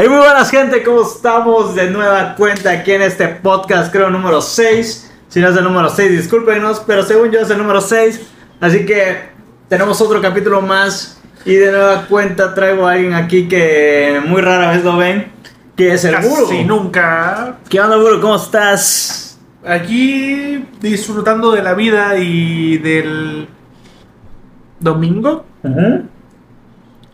Hey, muy buenas gente, ¿cómo estamos? De nueva cuenta aquí en este podcast, creo número 6. Si no es el número 6, discúlpenos, pero según yo es el número 6. Así que tenemos otro capítulo más. Y de nueva cuenta traigo a alguien aquí que muy rara vez lo ven, que es el Buru. Casi nunca. ¿Qué onda, Buru? ¿Cómo estás? Aquí disfrutando de la vida y del domingo.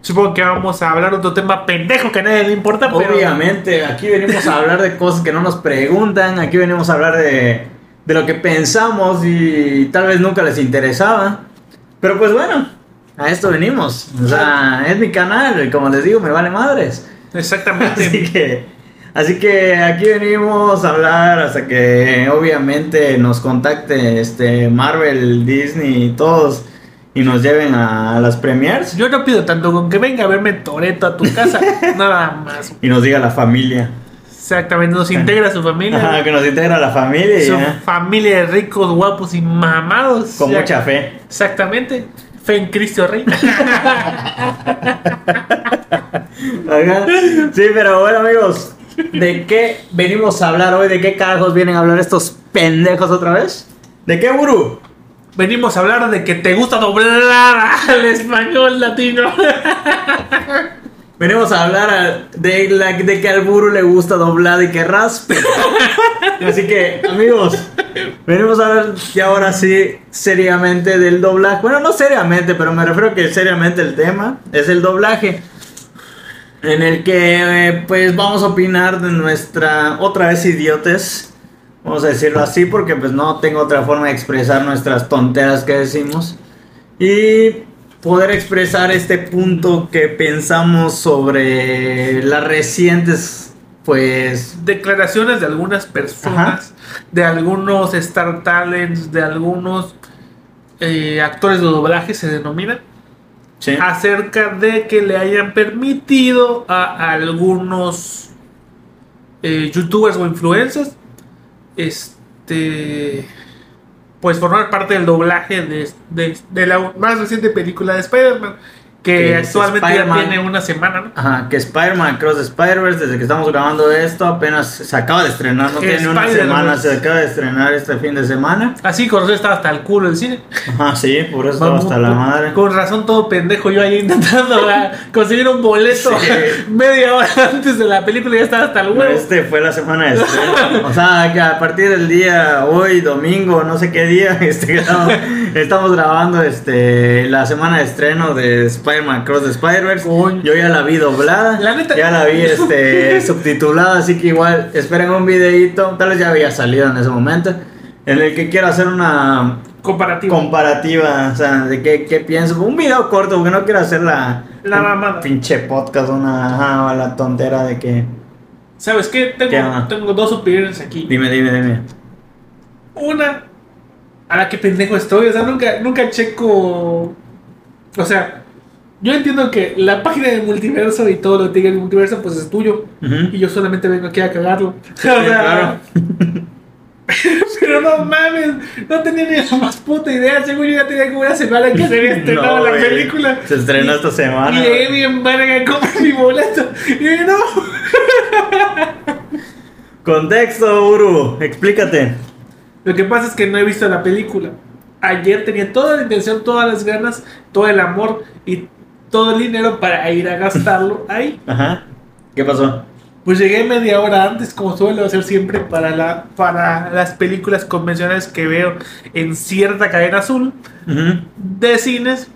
Supongo que vamos a hablar de otro tema pendejo que a nadie le importa, pero. Obviamente, aquí venimos a hablar de cosas que no nos preguntan, aquí venimos a hablar de, de lo que pensamos y tal vez nunca les interesaba. Pero pues bueno, a esto venimos. O sea, es mi canal, como les digo, me vale madres. Exactamente. Así que, así que aquí venimos a hablar hasta que obviamente nos contacte este Marvel, Disney y todos y nos lleven a las premiers Yo no pido tanto con que venga a verme Toreto a tu casa. nada más. y nos diga la familia. Exactamente, nos integra su familia. Ajá, que nos integra la familia su familia de ricos, guapos y mamados. con Ya- mucha fe. Exactamente. Fe en Cristo Rey. Ajá. Sí, pero bueno, amigos, ¿de qué venimos a hablar hoy? ¿De qué carajos vienen a hablar estos pendejos otra vez? ¿De qué, Buru? Venimos a hablar de que te gusta doblar al español latino. Venimos a hablar de, la, de que al Buru le gusta doblado y que raspe. Así que, amigos, venimos a hablar ya ahora sí seriamente del doblaje. Bueno, no seriamente, pero me refiero que seriamente el tema es el doblaje. En el que, eh, pues, vamos a opinar de nuestra, otra vez idiotes. Vamos a decirlo así porque, pues, no tengo otra forma de expresar nuestras tonteras que decimos. Y poder expresar este punto que pensamos sobre las recientes, pues, Declaraciones de algunas personas, de algunos Star Talents, de algunos eh, actores de doblaje se denominan, sí. acerca de que le hayan permitido a algunos eh, youtubers o influencers este pues formar parte del doblaje de, de- de la más reciente película de Spider-Man que actualmente ya tiene una semana ¿no? Ajá, que Spider-Man Cross Spider-Verse, desde que estamos grabando esto, apenas se acaba de estrenar, no tiene una semana, se acaba de estrenar este fin de semana. así con razón estaba hasta el culo el cine Ajá, sí, por eso estaba hasta la madre. con razón todo pendejo yo ahí intentando conseguir un boleto Sí. media hora antes de la película y ya estaba hasta el huevo Este fue la semana de estreno. O sea, que a partir del día hoy, domingo, no sé qué día, este, estamos, estamos grabando este, la semana de estreno de Spider-Man Cross the Spider-Verse. Yo ya la vi doblada. La neta- Ya la vi este, subtitulada, así que igual esperen un videito. Tal vez ya había salido en ese momento. En el que quiero hacer una comparativo comparativa, o sea, de qué, qué pienso. Un video corto, porque no quiero hacer la, La mamada. pinche podcast, una ajá, la tontera de que. ¿Sabes qué? Tengo, tengo dos opiniones aquí. Dime, dime, dime. Una, a la que pendejo estoy. O sea, nunca, nunca checo. O sea, yo entiendo que la página del multiverso y todo lo que diga el multiverso, pues es tuyo. Y yo solamente vengo aquí a cagarlo. O Sí, sea, claro. Pero no mames, no tenía ni la más puta idea. Según yo ya tenía como una semana que se había estrenado No, la película. Se estrenó esta semana. Y llegué bien verga, compré mi boleto. Y dije, no. Contexto, Uru, explícate. Lo que pasa es que no he visto la película. Ayer tenía toda la intención, todas las ganas, todo el amor y todo el dinero para ir a gastarlo ahí. Ajá. ¿Qué pasó? Pues llegué media hora antes, como suelo hacer siempre para, la, para las películas convencionales que veo en cierta cadena azul Ujú. de cines.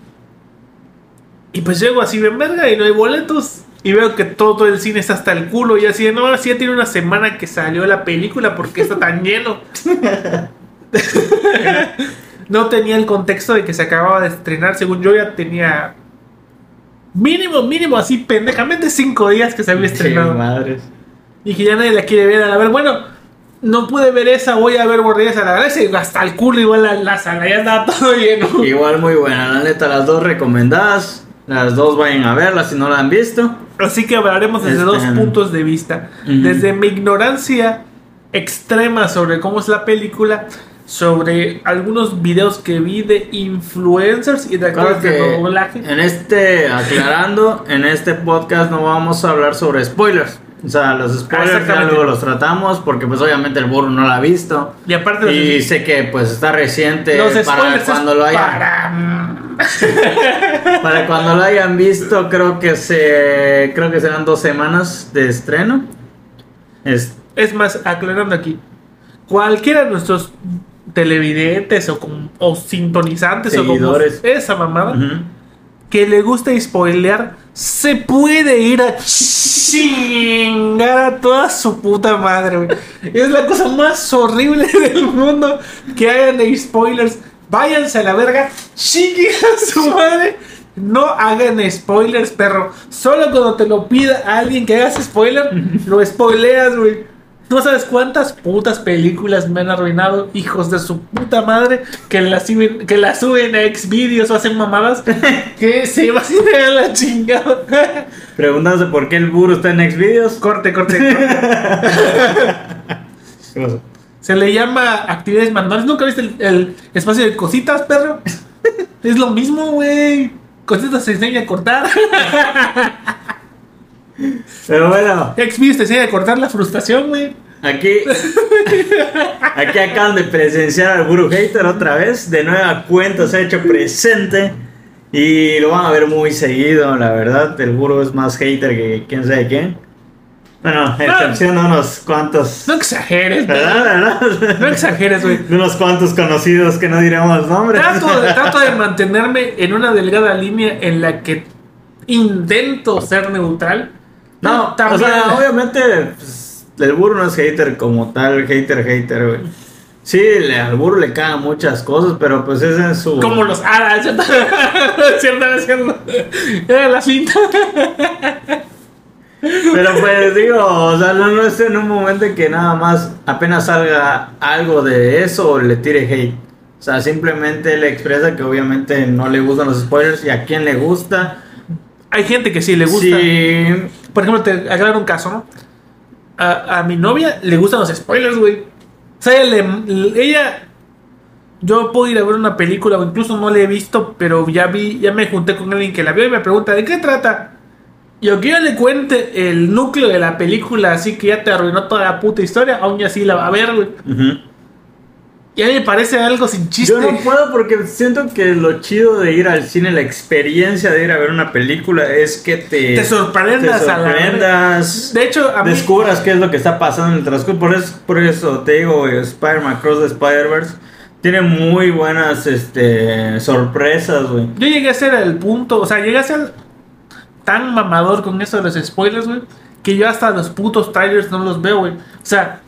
Y pues llego así bien verga y no hay boletos. Y veo que todo el cine está hasta el culo. Y así de, no, así ya tiene una semana que salió la película porque está tan lleno. no tenía el contexto de que se acababa de estrenar. Según yo ya tenía mínimo, mínimo, así pendejamente cinco días que se había estrenado. madres. Y que ya nadie la quiere ver. A ver, bueno, no pude ver esa, voy a ver Guardianes a la Galaxia. Y hasta el culo igual la, la sala ya estaba todo lleno. Igual muy buena, la neta, las dos recomendadas. Las dos vayan a verlas si no la han visto. Así que hablaremos desde Este, dos puntos de vista. Desde mi ignorancia extrema sobre cómo es la película sobre algunos videos que vi de influencers y de actores de doblaje. en este, aclarando, en este podcast no vamos a hablar sobre spoilers. O sea, los spoilers ya luego los tratamos porque pues obviamente el burro no la ha visto. Y aparte los, Y sé que pues está reciente los para cuando lo hayan para- para cuando lo hayan visto creo que se creo que serán dos semanas de estreno. Es, Es más, aclarando aquí, cualquiera de nuestros televidentes o, com- o sintonizantes Seguidores. o como esa mamada que le gusta spoilear, se puede ir a chingar a toda su puta madre, güey. Es la cosa más horrible del mundo que hagan de spoilers. Váyanse a la verga, chinguen a su madre. No hagan spoilers, perro. Solo cuando te lo pida alguien que hagas spoiler, lo spoileas, güey. No sabes cuántas putas películas me han arruinado, hijos de su puta madre, que la suben, que la suben a Xvideos o hacen mamadas, que se van a la chingada. Preguntándose por qué el burro está en Xvideos. corte, corte, corte. Se le llama actividades manuales. ¿Nunca viste el, el espacio de cositas, perro? Es lo mismo, güey. Cositas se enseña a cortar. Pero bueno, Xvideos te enseña a cortar la frustración, güey. aquí aquí acaban de presenciar al burro hater otra vez. De nueva cuenta se ha hecho presente. Y lo van a ver muy seguido, la verdad. El burro es más hater que quién sabe quién. Bueno, excepción de unos cuantos. No exageres, ¿Verdad? ¿verdad? ¿Verdad? No exageres, güey. De unos cuantos conocidos que no diremos nombres. Trato de, trato de mantenerme en una delgada línea en la que intento ser neutral. No, Pero o sea, también- obviamente pues, el burro no es hater como tal, hater, hater, güey. Sí, le- al burro le cagan muchas cosas, pero pues ese es su... Como los aras, ¿cierto? ¿Cierto? ¿Cierto? Era la cinta. Pero pues digo, o sea, no, no es en un momento en que nada más apenas salga algo de eso o le tire hate. O sea, simplemente le expresa que obviamente no le gustan los spoilers y a quien le gusta. Hay gente que sí le gusta. Sí, Por ejemplo, te aclaro un caso, ¿no? A, mi novia le gustan los spoilers, güey. O sea, ella, ella- Yo puedo ir a ver una película o incluso no la he visto, pero ya vi, ya me junté con alguien que la vio y me pregunta, ¿de qué trata? Y aunque yo le cuente el núcleo de la película, así que ya te arruinó toda la puta historia, aún así la va a ver, güey. ujú. Y a mí me parece algo sin chiste. Yo no puedo porque siento que lo chido de ir al cine, la experiencia de ir a ver una película es que te, Te sorprendas te a la- sorprendas, De hecho, a mí... descubras qué es lo que está pasando en el transcurso. Por eso, por eso te digo, Spider-Man Cross the Spider-Verse tiene muy buenas este, sorpresas, güey. Yo llegué a ser el punto, o sea, llegué a ser tan mamador con eso de los spoilers, güey, que yo hasta los putos trailers no los veo, güey. O sea,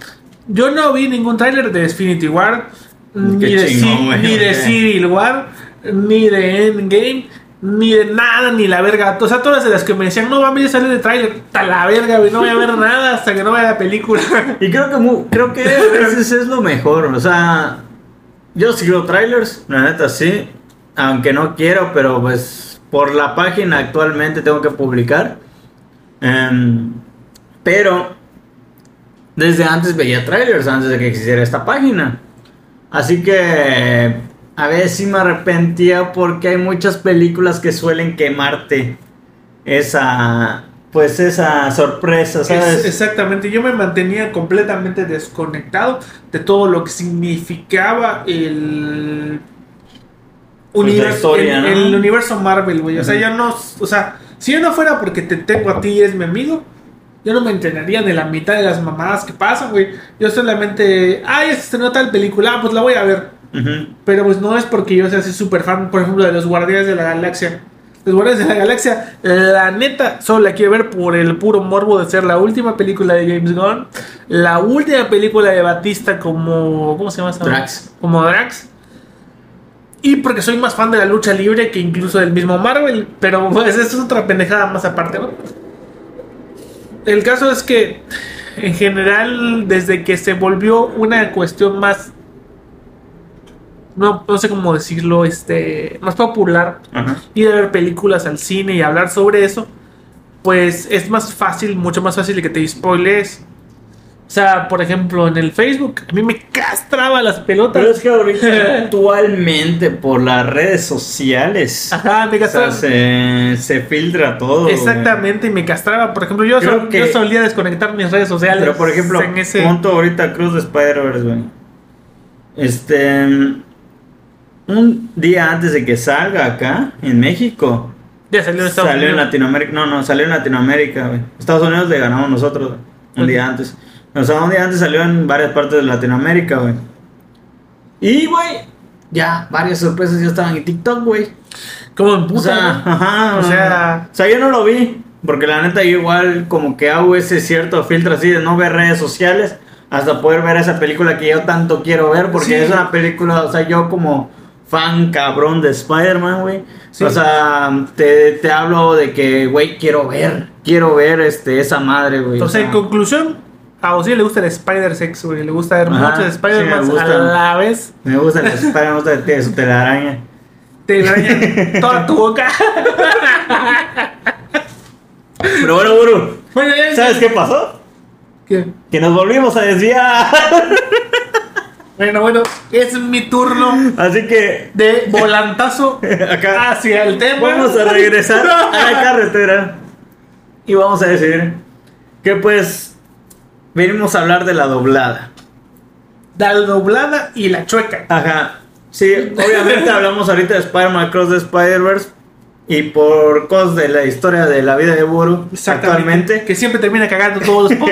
yo no vi ningún trailer de Infinity War, ni de, chingón, ni de Civil War, ni de Endgame, ni de nada, ni la verga. O sea, todas de las que me decían, no mames, ya sale de trailer, ta la verga, güey, no voy a ver nada hasta que no vea la película. Y creo que, mu- creo que a veces es lo mejor, o sea, yo sigo trailers, la neta sí, aunque no quiero, pero pues por la página actualmente tengo que publicar. Em, pero desde antes veía trailers, antes de que existiera esta página. Así que a veces sí me arrepentía porque hay muchas películas que suelen quemarte esa, pues esa sorpresa, ¿sabes? Es- exactamente, yo me mantenía completamente desconectado de todo lo que significaba el Pues universo, historia, el, ¿no? el universo Marvel, güey. O sea, ya no, o sea, si yo no fuera porque te tengo a ti y eres mi amigo, yo no me enteraría de la mitad de las mamadas que pasan, güey. Yo solamente, ay, se estrenó tal película, ah, pues la voy a ver. Pero pues no es porque yo sea así súper fan, por ejemplo, de los Guardianes de la Galaxia. Los Guardianes de la Galaxia, la neta, solo la quiero ver por el puro morbo de ser la última película de James Gunn. La última película de Batista como... ¿Cómo se llama esa? Drax. Como Drax. Y porque soy más fan de la lucha libre que incluso del mismo Marvel. Pero pues eso es otra pendejada más aparte, ¿no? El caso es que en general, desde que se volvió una cuestión más no, no sé cómo decirlo, este, más popular, Ajá. ir a ver películas al cine y hablar sobre eso, pues es más fácil, mucho más fácil que te spoilees. O sea, por ejemplo, en el Facebook, a mí me castraba las pelotas. Pero es que ahorita actualmente por las redes sociales Ajá, me o sea, castraba. se, se filtra todo. Exactamente, y me castraba. Por ejemplo, yo, Creo sol- que- yo solía desconectar mis redes sociales. Pero por ejemplo, en ese... punto ahorita Cruz de Spider-Verse, güey. Este. Un día antes de que salga acá, en México, Ya salió en Estados salió en. Latinoamérica. No, no, salió en Latinoamérica, güey. Estados Unidos le ganamos nosotros, güey, un día antes. O sea, un día antes salió en varias partes de Latinoamérica, güey. Y, güey, ya varias sorpresas ya estaban en TikTok, güey. Como en O puta. sea, ¿no? ajá, O sea- o sea, yo no lo vi, porque la neta yo igual como que hago ese cierto filtro así de no ver redes sociales hasta poder ver esa película que yo tanto quiero ver, porque Sí. es una película, o sea, yo como fan cabrón de Spider-Man, güey. Sí. O sea, te, te hablo de que, güey, quiero ver, quiero ver este, esa madre, güey. o Entonces, en sea. conclusión, a Ozzy le gusta el Spider-Sex, güey. Le gusta ver Ajá, muchos Spider-Man a la vez. Me gusta el Spider-Man, me gusta que su telaraña. Te arañan toda tu boca. Pero bueno, ya ¿sabes qué pasó? ¿Qué? Que nos volvimos a desviar. Bueno, bueno, es mi turno Así que de volantazo acá hacia el tema. vamos a regresar a la carretera y vamos a decir que pues venimos a hablar de la doblada. La doblada y la chueca. Ajá. Sí, obviamente hablamos ahorita de Spider-Man Cross the Spider-Verse y por cosas de la historia de la vida de Buru actualmente. Que siempre termina cagando todos los.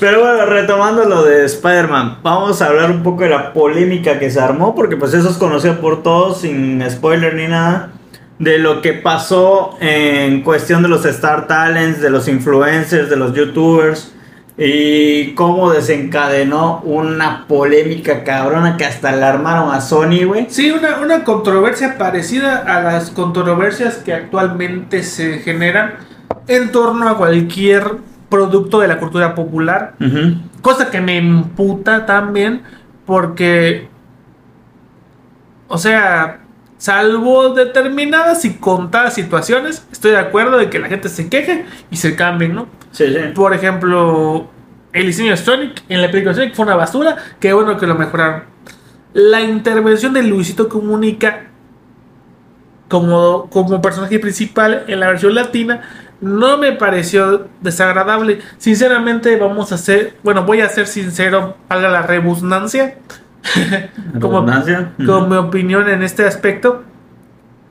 Pero bueno, retomando lo de Spider-Man, vamos a hablar un poco de la polémica que se armó, porque pues eso es conocido por todos, sin spoiler ni nada, de lo que pasó en cuestión de los Star Talents, de los influencers, de los youtubers, y cómo desencadenó una polémica cabrona que hasta la armaron a Sony, güey. Sí, una, una controversia parecida a las controversias que actualmente se generan en torno a cualquier producto de la cultura popular. Ujú. Cosa que me imputa también porque, o sea, salvo determinadas y contadas situaciones, estoy de acuerdo de que la gente se queje y se cambien, ¿no? Sí, sí. Por ejemplo, el diseño de Sonic en la película Sonic fue una basura, qué bueno que lo mejoraron. La intervención de Luisito Comunica como, como personaje principal en la versión latina no me pareció desagradable. Sinceramente, vamos a ser, bueno, voy a ser sincero, valga la rebusnancia. como, como mi opinión en este aspecto.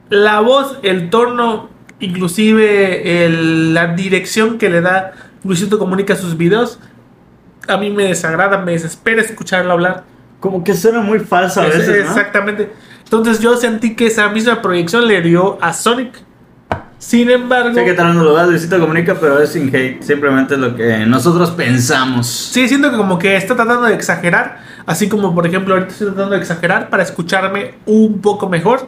La voz, el tono, inclusive el- la dirección que le da Luisito Comunica a sus videos, a mí me desagrada, me desespera escucharlo hablar. Como que suena muy falso a Es- veces, ¿no? Exactamente. Entonces yo sentí que esa misma proyección le dio a Sonic. Sin embargo, Sé que tal no lo veas, Luisito comunica, pero es sin hate. Simplemente es lo que nosotros pensamos. sí siento que como que está tratando de exagerar, así como por ejemplo ahorita estoy tratando de exagerar para escucharme un poco mejor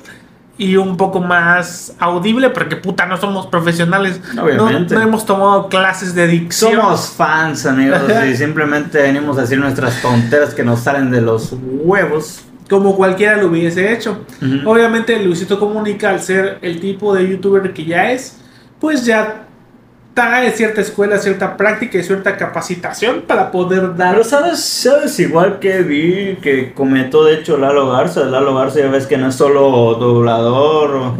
y un poco más audible, porque puta, no somos profesionales, no, Obviamente. no hemos tomado clases de dicción. Somos fans, amigos, y simplemente venimos a decir nuestras tonteras que nos salen de los huevos. Como cualquiera lo hubiese hecho. Obviamente Luisito Comunica, al ser el tipo de youtuber que ya es, pues ya trae cierta escuela, cierta práctica y cierta capacitación para poder dar... Pero sabes, sabes igual que vi que comentó de hecho Lalo Garza. Lalo Garza ya ves que no es solo doblador. O,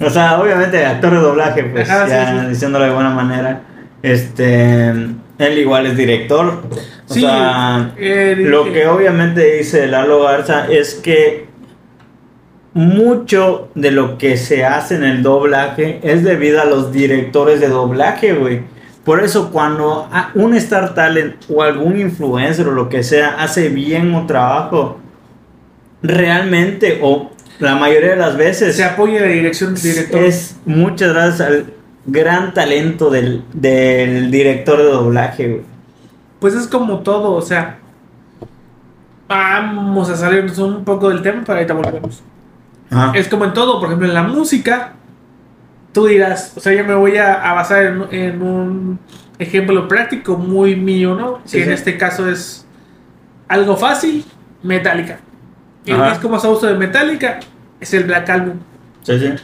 o sea, obviamente actor de doblaje, pues Ajá, sí, ya sí. diciéndolo de buena manera. Este, él igual es director. O Sí, sea, eh, Lo eh, que obviamente dice Lalo Garza es que mucho de lo que se hace en el doblaje es debido a los directores de doblaje, güey. Por eso cuando un Star Talent o algún influencer o lo que sea hace bien un trabajo, realmente o la mayoría de las veces se apoya la dirección del director. es muchas gracias al gran talento del, del director de doblaje, güey. Pues es como todo, o sea... Vamos a salirnos un poco del tema, pero ahorita volvemos. Ajá. Es como en todo, por ejemplo, en la música, tú dirás, o sea, yo me voy a, a basar en, en un ejemplo práctico muy mío, ¿no? Sí, que en este caso es algo fácil, Metallica. El Ajá. disco más de Metallica es el Black Album. Sí, sí.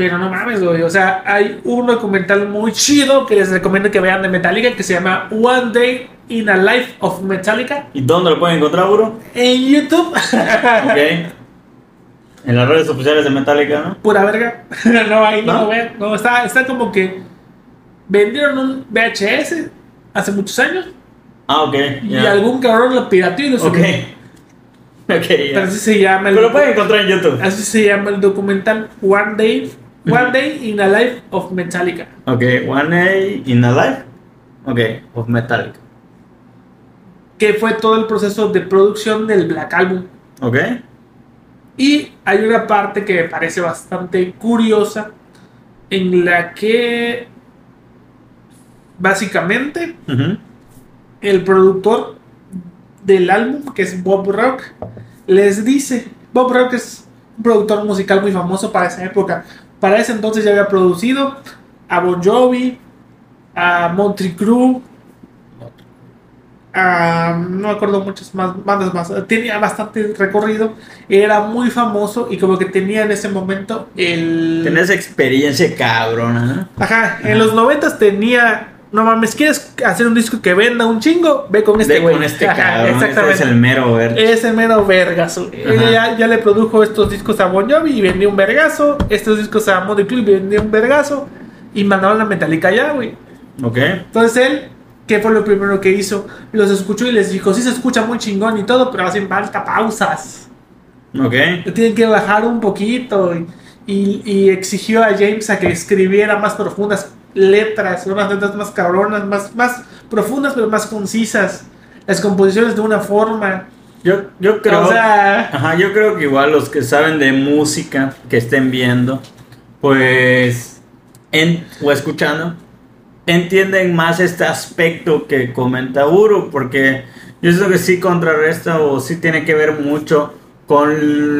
Pero no mames, güey. O sea, hay un documental muy chido que les recomiendo que vean de Metallica que se llama One Day in a Life of Metallica ¿Y dónde lo pueden encontrar, bro? en YouTube. Ok. En las redes oficiales de Metallica, ¿no? Pura verga. no, ahí no, lo vean. No, está, está como que vendieron un VHS hace muchos años Ah, ok. y algún cabrón lo pirateó y lo Ok. subió. Ok, Pero ya. así se llama el Pero lo pueden encontrar en YouTube. así se llama el documental One Day One. Day in a Life of Metallica. Ok, One A in a Life. Ok, of Metallica. Que fue todo el proceso de producción del Black Album. Ok. Y hay una parte que me parece bastante curiosa en la que básicamente el productor del álbum, que es Bob Rock, les dice, Bob Rock es un productor musical muy famoso para esa época. Para ese entonces ya había producido a Bon Jovi, a Motley Crue, a, no me acuerdo muchas más bandas más. Tenía bastante recorrido, era muy famoso y como que tenía en ese momento el... Tenés experiencia cabrona, ¿no? Ajá, en los noventas tenía. No mames, ¿quieres hacer un disco que venda un chingo? Ve con este Ve güey. con este cabrón. Este Exactamente. es el mero verde. Ese mero vergazo. Ella ya, ya le produjo estos discos a Bon Jovi y vendió un vergazo. Estos discos a Motley Crue y vendió un vergazo. Y mandaron la Metallica ya, güey. Ok. Entonces él, ¿qué fue lo primero que hizo? Los escuchó y les dijo: Sí, se escucha muy chingón y todo, pero hacen falta pausas. Ok. Tienen que bajar un poquito. Y, y- y exigió a James a que escribiera más profundas letras, unas letras más cabronas, más, más profundas, pero más concisas. Las composiciones de una forma. Yo, yo creo. O sea, Ajá, yo creo que igual los que saben de música, que estén viendo, pues, en, o escuchando, entienden más este aspecto que comenta Uru, porque yo siento que sí contrarresta o sí tiene que ver mucho con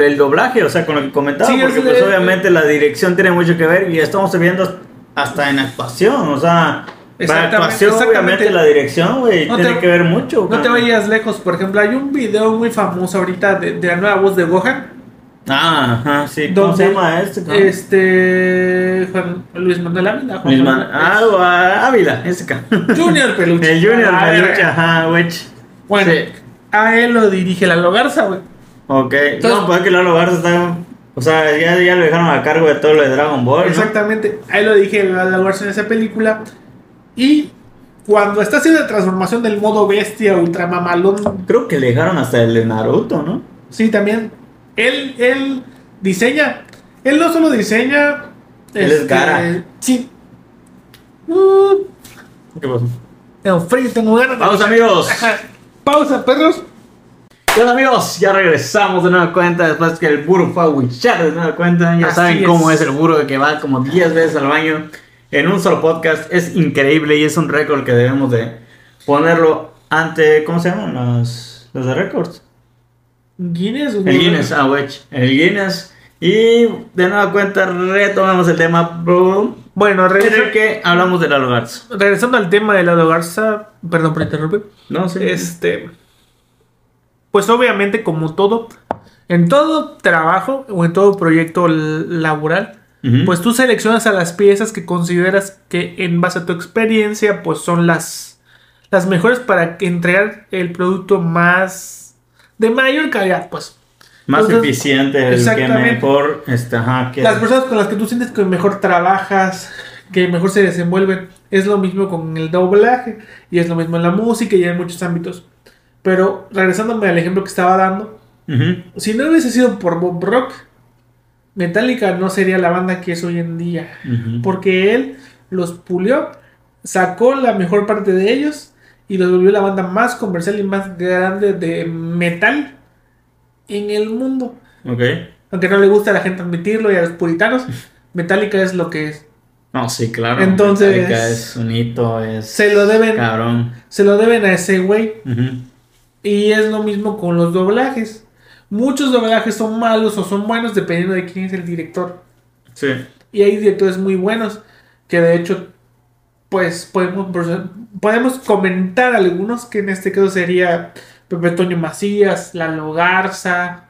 el doblaje, o sea, con lo que comentaba, Sí, porque es- pues es- obviamente la dirección tiene mucho que ver y estamos viendo hasta en actuación, o sea, para Exactamente, actuación exactamente. obviamente la dirección, güey, No tiene te- que ver mucho. no te vayas lejos. Por ejemplo, hay un video muy famoso ahorita de, de la nueva voz de Gohan. Ah, ajá, sí, ¿cómo se llama este? cabrón? Este. Juan Luis Manuel Ávila. Juan Luis Manuel- Man- ah, o- Ávila, ese ca- Junior Peluche. El Junior Ah, Peluche, verga. ajá, güey. Bueno, Sí. a él lo dirige Lalo Garza, güey. Ok. Entonces- no, pues que Lalo Garza está. O sea, ya, ya lo dejaron a cargo de todo lo de Dragon Ball. ¿no? Exactamente, ahí lo dije Lalo Garza en esa película. Y cuando está haciendo la transformación del modo bestia, ultramamalón, Creo que le dejaron hasta el de Naruto, ¿no? sí, también. Él, él diseña. Él no solo diseña. este, Él es Gara. Sí. Uh, ¿Qué pasó? tengo frío, tengo ganas de- Vamos, amigos. Pausa, perros. Bueno amigos, ya regresamos de nueva cuenta después que el burro fue a wichar de nueva cuenta. Ya Así saben es. cómo es el burro que va como 10 veces al baño en un solo podcast. Es increíble y es un récord que debemos de ponerlo ante, ¿cómo se llaman? Los, los de récords. Guinness, El Guinness, ah, wey. El Guinness. Y de nueva cuenta retomamos el tema, bro. Bueno, En el regresa- que hablamos de la Garza. regresando al tema de Lalo Garza, perdón por interrumpir. No, sí. Este. Pues obviamente, como todo, en todo trabajo o en todo proyecto laboral, pues tú seleccionas a las piezas que consideras que en base a tu experiencia, pues son las, las mejores para entregar el producto más de mayor calidad, pues. Más entonces, eficiente, el que mejor. Ajá, que Las personas con las que tú sientes que mejor trabajas, que mejor se desenvuelven, es lo mismo con el doblaje y es lo mismo en la música y en muchos ámbitos. Pero regresándome al ejemplo que estaba dando, si no hubiese sido por Bob Rock, Metallica no sería la banda que es hoy en día. Porque él los pulió, sacó la mejor parte de ellos y los volvió la banda más comercial y más grande de metal en el mundo. Ok. Aunque no le gusta a la gente admitirlo y a los puritanos, Metallica es lo que es. No, sí, claro. Entonces- Metallica es un hito, es. Se lo deben, Cabrón. se lo deben a ese güey. Y es lo mismo con los doblajes. Muchos doblajes son malos o son buenos dependiendo de quién es el director. Sí. Y hay directores muy buenos que de hecho, pues podemos, podemos comentar algunos que en este caso sería Pepe Toño Macías, Lalo Garza,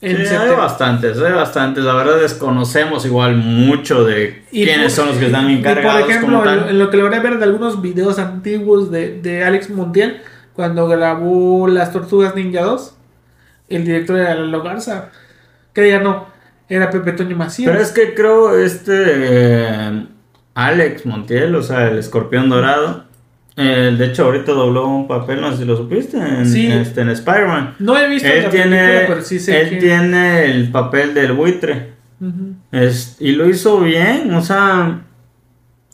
En Sí, hay bastantes, hay bastantes. La verdad desconocemos igual mucho de Y quiénes por- son los que están y encargados por ejemplo, como en, tal. en lo que logré ver de algunos videos antiguos de, de Alex Montiel, cuando grabó Las Tortugas Ninja 2, el director era Lalo Garza. Que ya no, era Pepe Toño Macías. Pero es que creo este eh, Alex Montiel, o sea, el escorpión dorado. eh, de hecho, ahorita dobló un papel, no sé si lo supiste, en, Sí. este, en Spider-Man. no he visto Él la tiene, película, pero sí sé él que- tiene el papel del buitre. Es- y lo hizo bien, o sea,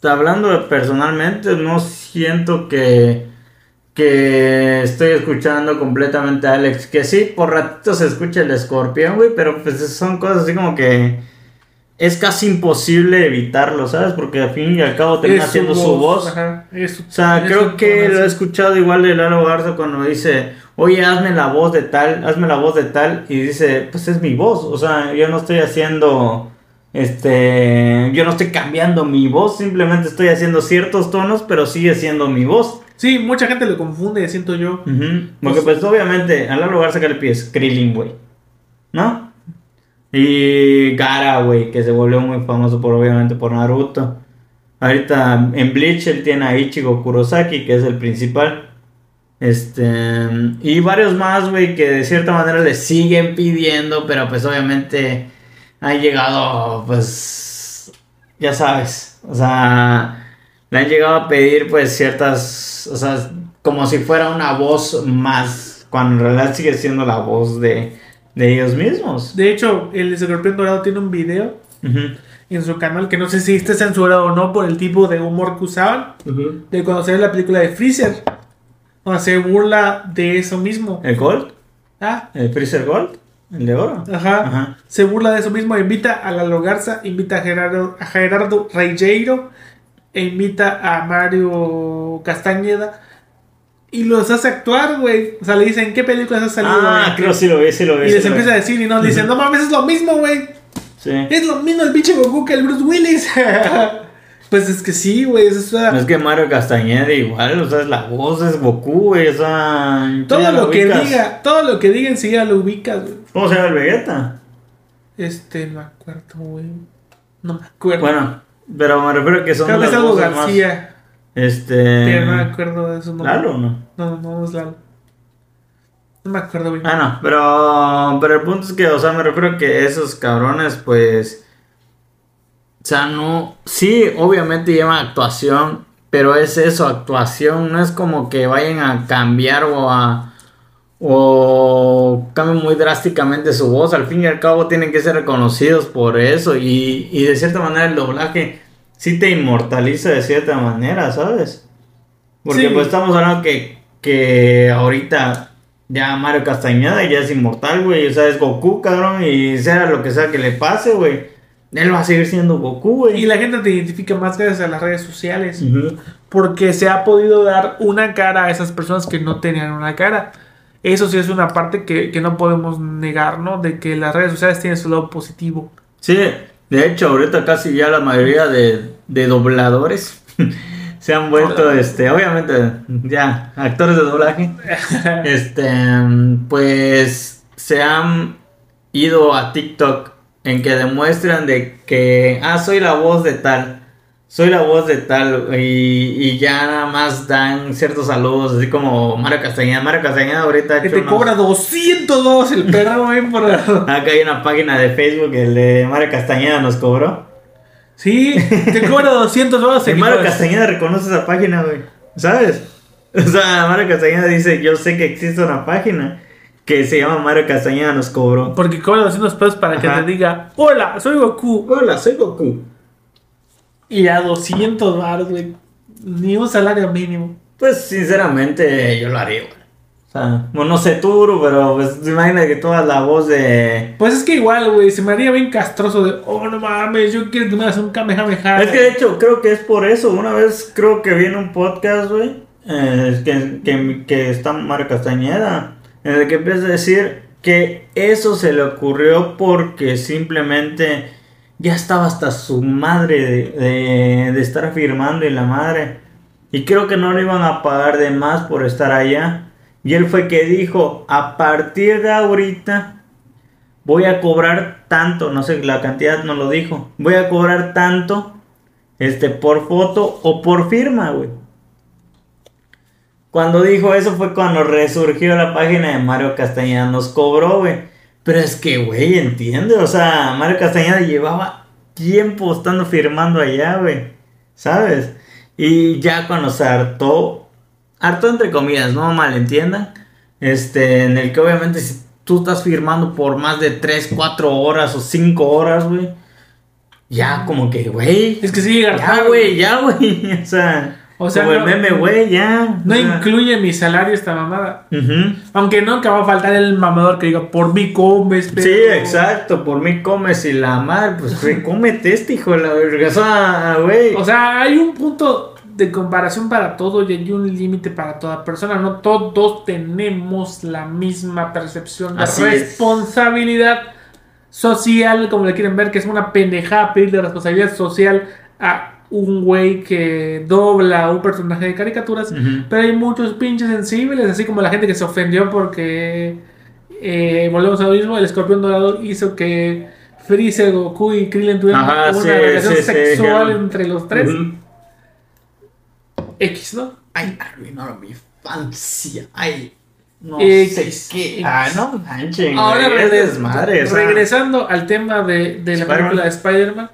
hablando personalmente, no siento que, que estoy escuchando completamente a Alex. Que sí, por ratito se escucha el escorpión, güey, pero pues son cosas así como que es casi imposible evitarlo, ¿sabes? Porque al fin y al cabo termina Es siendo su voz. ajá, su- O sea, creo que lo he escuchado igual de Lalo Garza cuando dice, oye, hazme la voz de tal, hazme la voz de tal, y dice, pues es mi voz, o sea, yo no estoy haciendo, este, yo no estoy cambiando mi voz, simplemente estoy haciendo ciertos tonos, pero sigue siendo mi voz. Sí, mucha gente lo confunde, siento yo. Porque pues obviamente a Lalo Garza que le pides, Krillin, güey, ¿no? Y Gara, güey, que se volvió muy famoso por obviamente por Naruto. Ahorita en Bleach él tiene a Ichigo Kurosaki, que es el principal. Este, y varios más, güey, que de cierta manera le siguen pidiendo, pero pues obviamente han llegado, pues, ya sabes, o sea, le han llegado a pedir pues ciertas, o sea, como si fuera una voz más, cuando en realidad sigue siendo la voz de, de ellos mismos. De hecho, el escorpión dorado tiene un video Ujú, en su canal que no sé si esté censurado o no por el tipo de humor que usaban. ujú. De cuando la película de Freezer. Donde se burla de eso mismo. ¿El Gold? Ah, ¿El Freezer Gold? ¿El de oro? ajá. Ajá. Se burla de eso mismo. Invita a Lalo Garza, invita a Gerardo, a Gerardo Reyeiro, e invita a Mario Castañeda. Y los hace actuar, güey. O sea, le dicen, ¿en qué películas has salido? Ah, creo que sí lo vi, sí lo vi. Y les empieza a decir y nos dicen, no mames, es lo mismo, güey. Sí. Es lo mismo el pinche Goku que el Bruce Willis. pues es que sí, güey. Es, o sea, Es que Mario Castañeda igual, o sea, la voz es Goku, güey, o sea... todo lo que diga, todo lo que diga enseguida lo ubicas, güey. ¿Cómo se llama el Vegeta? Este, no me acuerdo, güey. No me acuerdo. Bueno, pero me refiero a que son Creo que las es algo voces más... García. Este... No me acuerdo de su nombre. ¿Lalo o no? No, no, es Lalo. No me acuerdo, güey. Ah, no, pero, pero el punto es que, o sea, me refiero a que esos cabrones, pues, o sea, no, sí, obviamente llevan actuación, pero es eso, actuación, no es como que vayan a cambiar o a, o cambien muy drásticamente su voz, al fin y al cabo tienen que ser reconocidos por eso, y, y de cierta manera el doblaje sí te inmortaliza de cierta manera, ¿sabes? Porque Sí. pues estamos hablando que, que ahorita ya Mario Castañeda ya es inmortal, güey. O sea, es Goku, cabrón. Y sea lo que sea que le pase, güey. Él va a seguir siendo Goku, güey. Y la gente te identifica más gracias a las redes sociales. Porque se ha podido dar una cara a esas personas que no tenían una cara. Eso sí es una parte que, que no podemos negar, ¿no? De que las redes sociales tienen su lado positivo. Sí, de hecho, ahorita casi ya la mayoría de, de dobladores se han vuelto, este, obviamente, ya, actores de doblaje. Este, pues se han ido a TikTok en que demuestran de que, ah, soy la voz de tal, soy la voz de tal, y, y ya nada más dan ciertos saludos, así como Mario Castañeda. Mario Castañeda ahorita Que te unos- cobra 202 el perro, güey, por... Acá hay una página de Facebook, el de Mario Castañeda nos cobró. Sí, te cobra 200 dólares. El Mario Castañeda reconoce esa página, güey. ¿Sabes? O sea, Mario Castañeda dice, yo sé que existe una página que se llama Mario Castañeda nos cobró. Porque cobra 200 pesos para que te diga, hola, soy Goku. Hola, soy Goku. Y a 200 baros, güey. Ni un salario mínimo. Pues sinceramente yo lo haría, güey. O sea, bueno, no sé tú, pero pues imagina que toda la voz de... Pues es que igual, güey, se me haría bien castroso de, oh, no mames, yo quiero que me hagas un kamehameha. Es que de hecho creo que es por eso. Una vez creo que vi en un podcast, güey, eh, que, que, que está Mario Castañeda, en el que empieza a decir que eso se le ocurrió porque simplemente ya estaba hasta su madre de, de, estar firmando y la madre. Y creo que no le iban a pagar de más por estar allá. Y él fue que dijo, a partir de ahorita voy a cobrar tanto, no sé, la cantidad no lo dijo, voy a cobrar tanto, este, por foto o por firma, güey. Cuando dijo eso fue cuando resurgió la página de Mario Castañeda, nos cobró, güey. Pero es que, güey, entiende, o sea, Mario Castañeda llevaba tiempo estando firmando allá, güey, ¿sabes? Y ya cuando se hartó, hartó entre comillas, no malentiendan, este, en el que obviamente si tú estás firmando por más de 3, 4 horas o 5 horas, güey, ya como que, güey. Es que sí, ya, güey, ya, güey, o sea. O sea, como el meme, güey, ya. No incluye mi salario esta mamada. Aunque no, que va a faltar el mamador que diga, por mí comes, pero... Sí, exacto, por mí comes y la madre, pues, güey, cómete este, hijo de la verga. Güey. O sea, hay un punto de comparación para todo y hay un límite para toda persona. No todos tenemos la misma percepción de responsabilidad social, como le quieren ver, que es una pendejada pedirle responsabilidad social a un güey que dobla un personaje de caricaturas, pero hay muchos pinches sensibles, así como la gente que se ofendió porque, eh, volvemos a lo mismo, el escorpión dorado hizo que Freezer, Goku y Krillin tuvieran una relación sexual entre los tres. X, ¿no? Ay, arruinaron mi infancia. Ay, no sé qué. Ah, no manchen. Ahora regresando al tema de, de la película de Spider-Man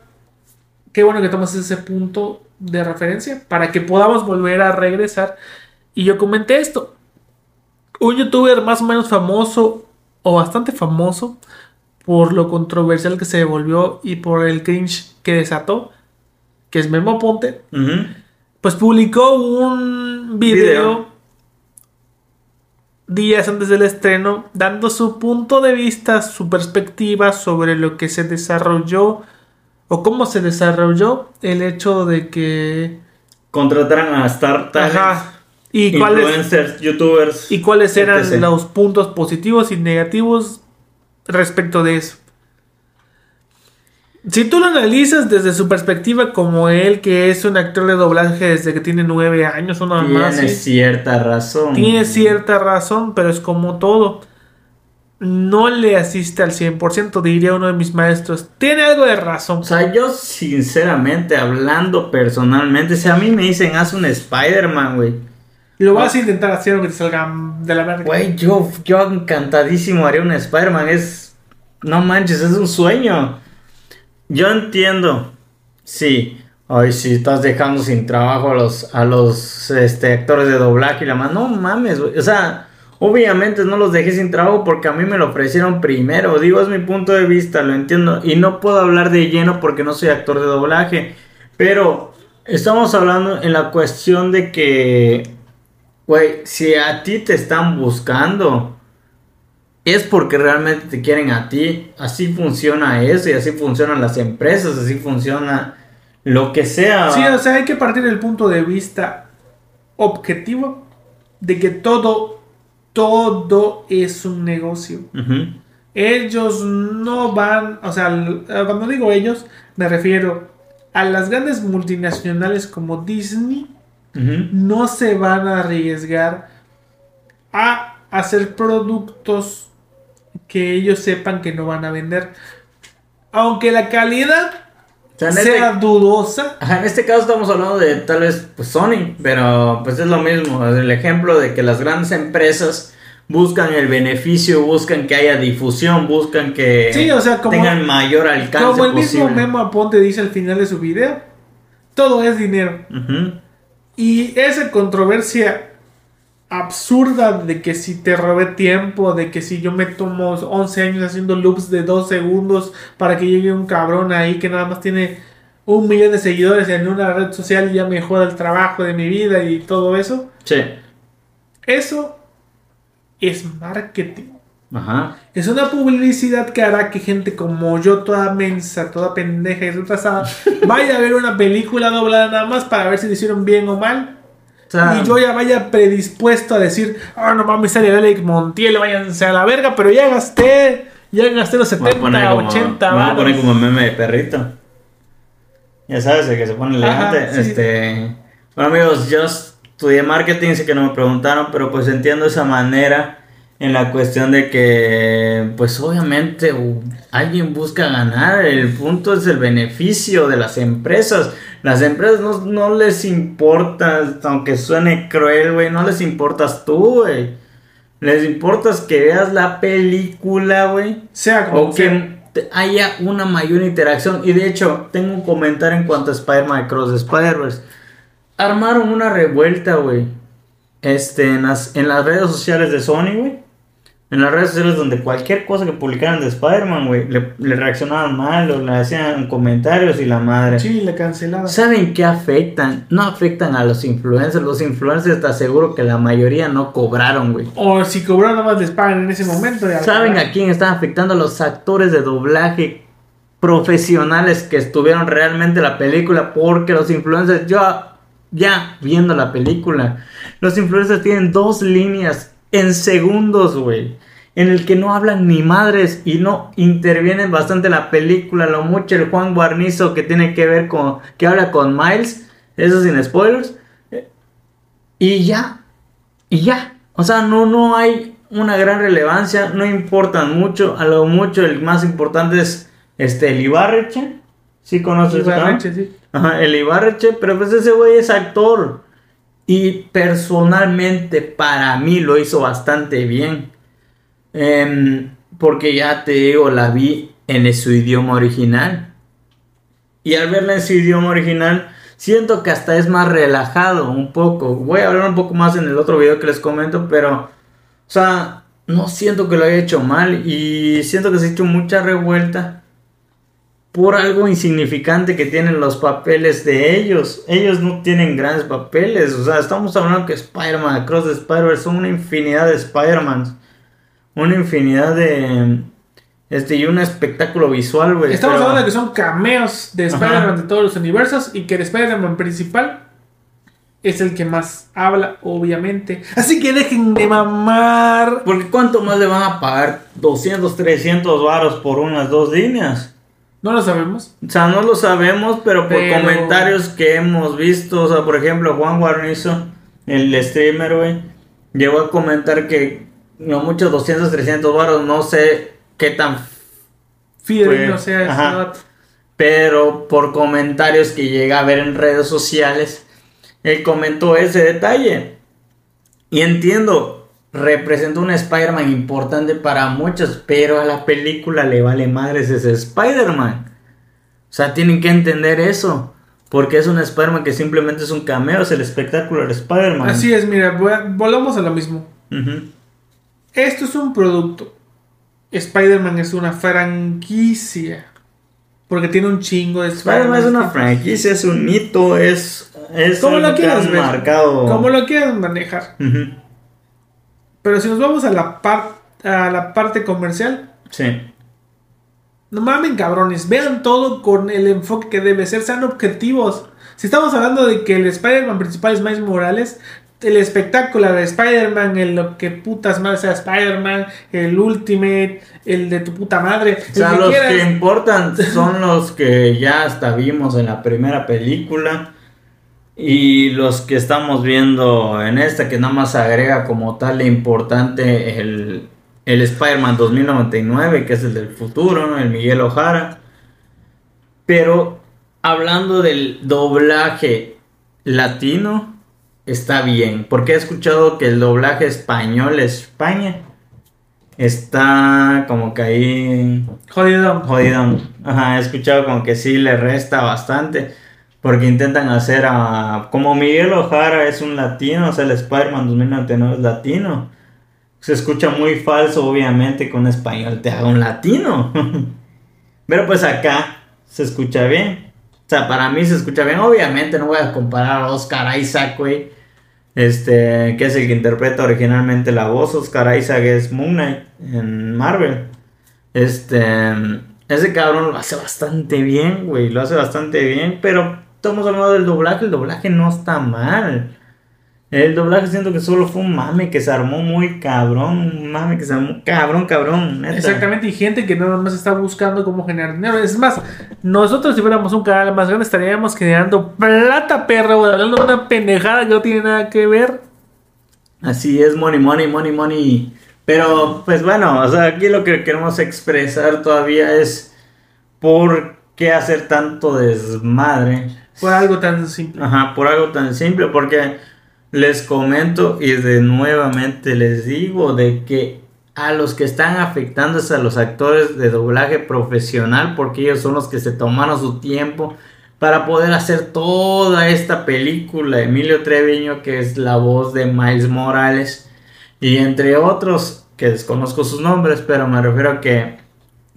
qué bueno que tomas ese punto de referencia para que podamos volver a regresar. Y yo comenté esto. Un youtuber más o menos famoso o bastante famoso por lo controversial que se volvió y por el cringe que desató, que es Memo Ponte, pues publicó un video, días antes del estreno dando su punto de vista, su perspectiva sobre lo que se desarrolló o cómo se desarrolló el hecho de que contrataran a Star y influencers, youtubers y cuáles eran los puntos positivos y negativos respecto de eso. Si tú lo analizas desde su perspectiva como él, que es un actor de doblaje desde que tiene nueve años nada más. Tiene cierta razón. Tiene cierta razón, pero es como todo no le asiste al 100%, diría uno de mis maestros. Tiene algo de razón. O sea, yo sinceramente, hablando personalmente, si a mí me dicen, haz un Spider-Man, güey. Lo vas a intentar hacer aunque te salga de la verga. Güey, yo, yo encantadísimo haría un Spider-Man. Es. No manches, es un sueño. Yo entiendo. Sí. Ay, si estás dejando sin trabajo a los, a los este, actores de doblaje y la más. No mames, güey. O sea Obviamente no los dejé sin trabajo porque a mí me lo ofrecieron primero. Digo, es mi punto de vista, lo entiendo. Y no puedo hablar de lleno porque no soy actor de doblaje. Pero estamos hablando en la cuestión de que, güey, si a ti te están buscando, es porque realmente te quieren a ti. Así funciona eso y así funcionan las empresas, así funciona lo que sea. Sí, o sea, hay que partir del punto de vista objetivo de que todo todo es un negocio. Ellos no van, o sea, cuando digo ellos, me refiero a las grandes multinacionales como Disney, no se van a arriesgar a hacer productos que ellos sepan que no van a vender. Aunque la calidad sea, este dudosa. en este caso estamos hablando de tal vez pues, Sony, pero pues es lo mismo, el ejemplo de que las grandes empresas buscan el beneficio, buscan que haya difusión, buscan que tengan mayor alcance. Como el mismo Memo Aponte dice al final de su video, todo es dinero. Y esa controversia absurda de que si te robé tiempo, de que si yo me tomo 11 años haciendo loops de 2 segundos para que llegue un cabrón ahí que nada más tiene un millón de seguidores en una red social y ya me joda el trabajo de mi vida y todo eso. Sí. Eso es marketing. Ajá. Es una publicidad que hará que gente como yo, toda mensa, toda pendeja y retrasada, vaya a ver una película doblada nada más para ver si le hicieron bien o mal. Y yo ya vaya predispuesto a decir, ah, oh, no mames, sale Alex Montiel, váyanse a la verga, pero ya gasté, ya gasté los 70, 80. Me voy a poner como meme de perrito. Ya sabes, el que se pone elegante. Este. Bueno, amigos, yo estudié marketing, sé que no me preguntaron, pero pues entiendo esa manera en la cuestión de que, pues obviamente alguien busca ganar, el punto es el beneficio de las empresas. Las empresas no, no les importa, aunque suene cruel, güey, no les importas tú, güey. Les importas que veas la película, güey. Sea como O sea. que haya una mayor interacción. Y de hecho, tengo un comentario en cuanto a Spider-Man Cross Spider-Verse. Armaron una revuelta, güey. Este, en las, en las redes sociales de Sony, güey. En las redes sociales donde cualquier cosa que publicaran de Spider-Man, güey, le, le reaccionaban mal o le hacían comentarios y la madre. Sí, la cancelada. ¿Saben qué afectan? No afectan a los influencers. Los influencers te aseguro que la mayoría no cobraron, güey. O si cobraron nada más les pagan en ese momento. ya ¿Saben a quién están afectando? A los actores de doblaje profesionales que estuvieron realmente en la película. Porque los influencers, yo ya viendo la película, los influencers tienen dos líneas en segundos, güey. En el que no hablan ni madres y no intervienen bastante la película. Lo mucho el Juan Guarnizo que tiene que ver con. que habla con Miles. Eso sin spoilers. Y ya. Y ya. O sea, no, no hay una gran relevancia. No importan mucho. A lo mucho el más importante es este el Ibarreche. ¿Sí conoces? Sí. Ajá, el Ibarreche. Pero pues ese güey es actor. Y personalmente para mí lo hizo bastante bien. Em, porque ya te digo, la vi en su idioma original. Y al verla en su idioma original, siento que hasta es más relajado un poco. Voy a hablar un poco más en el otro video que les comento, pero, o sea, no siento que lo haya hecho mal y siento que se ha hecho mucha revuelta por algo insignificante que tienen los papeles de ellos. Ellos no tienen grandes papeles, o sea, estamos hablando que Spider-Man, Across the Spider-Verse son una infinidad de Spider-Mans, una infinidad de... Este, y un espectáculo visual, güey. Estamos pero- hablando de que son cameos de. Spider-Man de todos los universos y que el Spider-Man principal es el que más habla, obviamente. Así que dejen de mamar. Porque ¿cuánto más le van a pagar? 200, 300 varos por unas dos líneas. No lo sabemos. O sea, no lo sabemos, pero por Pero- comentarios que hemos visto, o sea, por ejemplo, Juan Guarnizo, el streamer, güey, llegó a comentar que no mucho 200, 300 varos, no sé qué tan Fiel, Pues, no sea ajá. dato. pero por comentarios que llega a ver en redes sociales, él comentó ese detalle. Y entiendo, representa un Spider-Man importante para muchos, pero a la película le vale madres ese Spider-Man. O sea, tienen que entender eso. Porque es un Spider-Man que simplemente es un cameo, es el espectáculo de Spider-Man. Así es, mira, vo- volvamos a lo mismo. Esto es un producto. Spider-Man es una franquicia. Porque tiene un chingo de Spider-Man es una franquicia, es un hito, es, es Como lo quieras ver. marcado. Como lo quieras manejar. Ujú. Pero si nos vamos a la, par- a la parte comercial, Sí. no mamen cabrones, vean todo con el enfoque que debe ser, sean objetivos. Si estamos hablando de que el Spider-Man principal es Miles Morales, el espectáculo de Spider-Man, el lo que putas más sea Spider-Man, el Ultimate, el de tu puta madre, O sea, que los quieras. que importan son los que ya hasta vimos en la primera película. Y los que estamos viendo en esta, que nada más agrega como tal de importante el, el Spider-Man 2099, que es el del futuro, ¿no? el Miguel Ojara. Pero hablando del doblaje latino, está bien. Porque he escuchado que el doblaje español España está como que ahí Jodido. jodido. Ajá, he escuchado como que sí le resta bastante. Porque intentan hacer a. Como Miguel Ojara es un latino, o sea, el Spider-Man 2099 es latino. Se escucha muy falso, obviamente, un español te haga un latino. Pero pues acá se escucha bien. O sea, para mí se escucha bien. Obviamente no voy a comparar a Oscar Isaac, güey. Este, que es el que interpreta originalmente la voz. Oscar Isaac es Moon Knight en Marvel. Este, ese cabrón lo hace bastante bien, güey. Lo hace bastante bien. Pero estamos hablando del doblaje. El doblaje no está mal. El doblaje siento que solo fue un mame que se armó muy cabrón. Un mame que se armó cabrón, cabrón. neta. Exactamente, y gente que nada más está buscando cómo generar dinero. Es más, nosotros si fuéramos un canal más grande estaríamos generando plata, perro, hablando de una pendejada que no tiene nada que ver. Así es, money, money, money, money. Pero, pues bueno, o sea, aquí lo que queremos expresar todavía es por qué hacer tanto desmadre. Por algo tan simple. Ajá, por algo tan simple, porque les comento y de nuevamente les digo de que a los que están afectando es a los actores de doblaje profesional, porque ellos son los que se tomaron su tiempo para poder hacer toda esta película. Emilio Treviño, que es la voz de Miles Morales, y entre otros, que desconozco sus nombres, pero me refiero a que,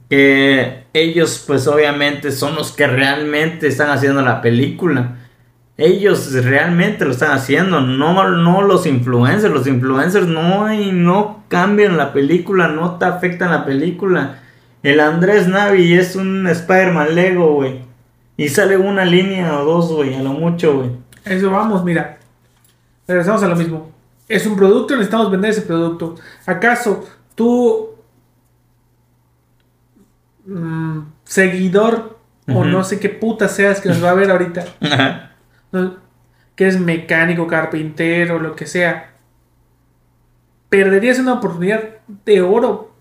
que ellos pues obviamente son los que realmente están haciendo la película. Ellos realmente lo están haciendo, no, no los influencers. Los influencers no, no cambian la película, no te afectan la película. El Andrés Navi es un Spider-Man Lego, güey. Y sale una línea o dos, güey, a lo mucho, güey. Eso vamos, mira. Regresamos a lo mismo. Es un producto, necesitamos vender ese producto. ¿Acaso tú, mm, seguidor, o no sé qué puta seas que nos va a ver ahorita, que es mecánico, carpintero, lo que sea, perderías una oportunidad de oro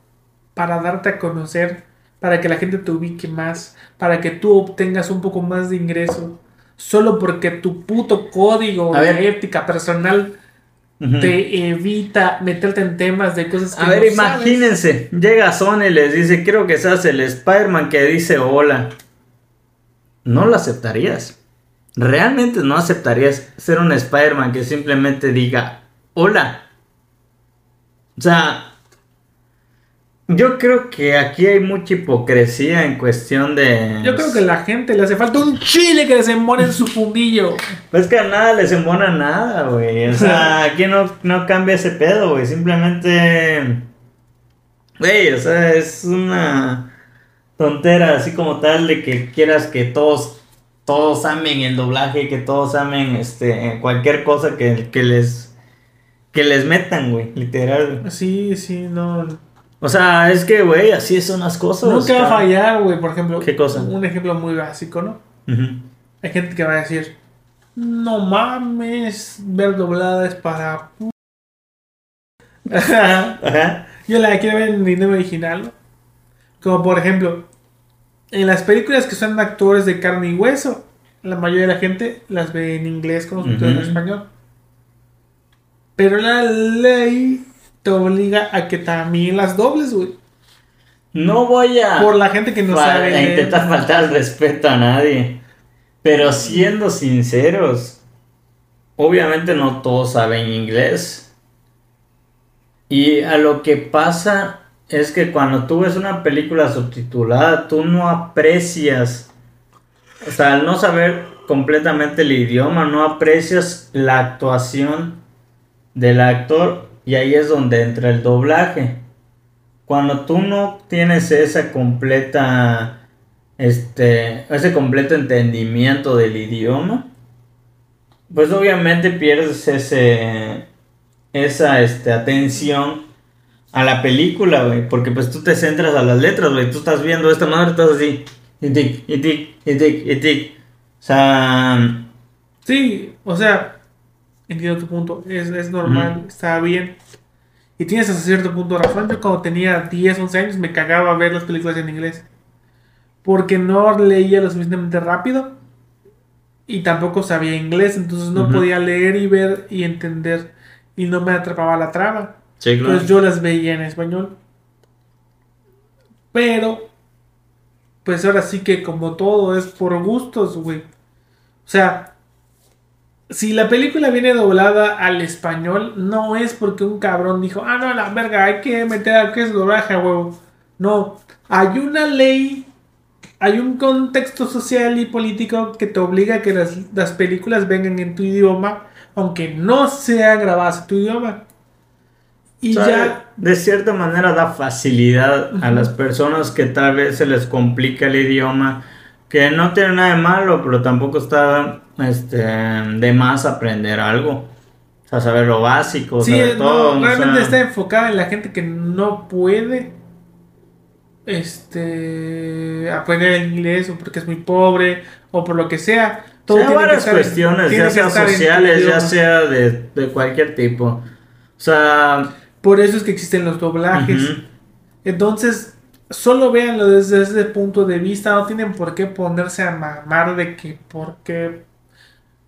para darte a conocer para que la gente te ubique más, para que tú obtengas un poco más de ingreso, solo porque tu puto código de ética personal te evita meterte en temas de cosas que A ver, imagínense, llega Sony y les dice, quiero que seas el Spider-Man que dice hola. No lo aceptarías. Realmente no aceptarías ser un Spider-Man que simplemente diga hola. O sea, yo creo que aquí hay mucha hipocresía en cuestión de. Yo creo que a la gente le hace falta un chile que les embone en su fundillo. Pues que a nada les embona nada, güey. O sea, aquí no, no cambia ese pedo, güey. Simplemente. Güey, o sea, es una tontera así como tal de que quieras que todos todos amen el doblaje, que todos amen este cualquier cosa que, que les que les metan, güey, literal. Sí, sí, no o sea, es que, güey, así son las cosas. Nunca va a fallar, güey, por ejemplo. ¿Qué cosa? Un ejemplo muy básico, ¿no? Hay gente que va a decir, no mames, ver dobladas para... Yo la quiero ver en idioma original, ¿no? Como por ejemplo, en las películas que son actores de carne y hueso, la mayoría de la gente las ve en inglés con los en español. Pero la ley te obliga a que también las dobles, güey. No voy a. Por la gente que no sabe. A intentar faltar el respeto a nadie. Pero siendo sinceros, obviamente no todos saben inglés. Y a lo que pasa es que cuando tú ves una película subtitulada, tú no aprecias. O sea, al no saber completamente el idioma, no aprecias la actuación del actor y ahí es donde entra el doblaje. Cuando tú no tienes esa completa, este, ese completo entendimiento del idioma, pues obviamente pierdes ese, esa, este, atención a la película, güey, porque pues tú te centras a las letras, güey, tú estás viendo esta madre, estás así, y tic, y tic, y tic, y tic, o sea... Sí, o sea, Entiendo tu punto, es, es normal, está bien. Y tienes hasta cierto punto razón. Yo cuando tenía 10, 11 años me cagaba a ver las películas en inglés. Porque no leía lo suficientemente rápido. Y tampoco sabía inglés. Entonces no podía leer y ver y entender. Y no me atrapaba la trama. Entonces yo las veía en español. Pero, pues ahora sí que como todo es por gustos, güey. O sea, si la película viene doblada al español, no es porque un cabrón dijo, ah, no, la verga, hay que meter a que es doblaje, huevo. No, hay una ley, hay un contexto social y político que te obliga a que las, películas vengan en tu idioma, aunque no sean grabadas en tu idioma. Y ya. De cierta manera da facilidad a las personas que tal vez se les complica el idioma, que no tiene nada de malo, pero tampoco está este, de más aprender algo. O sea, saber lo básico, sí, todo. realmente está enfocada en la gente que no puede este aprender el inglés o porque es muy pobre o por lo que sea. Todo sea, varias cuestiones, ya sea sociales, ya sea de, de, cualquier tipo. O sea, Por eso es que existen los doblajes. Entonces, solo véanlo desde ese punto de vista. No tienen por qué ponerse a mamar de que porque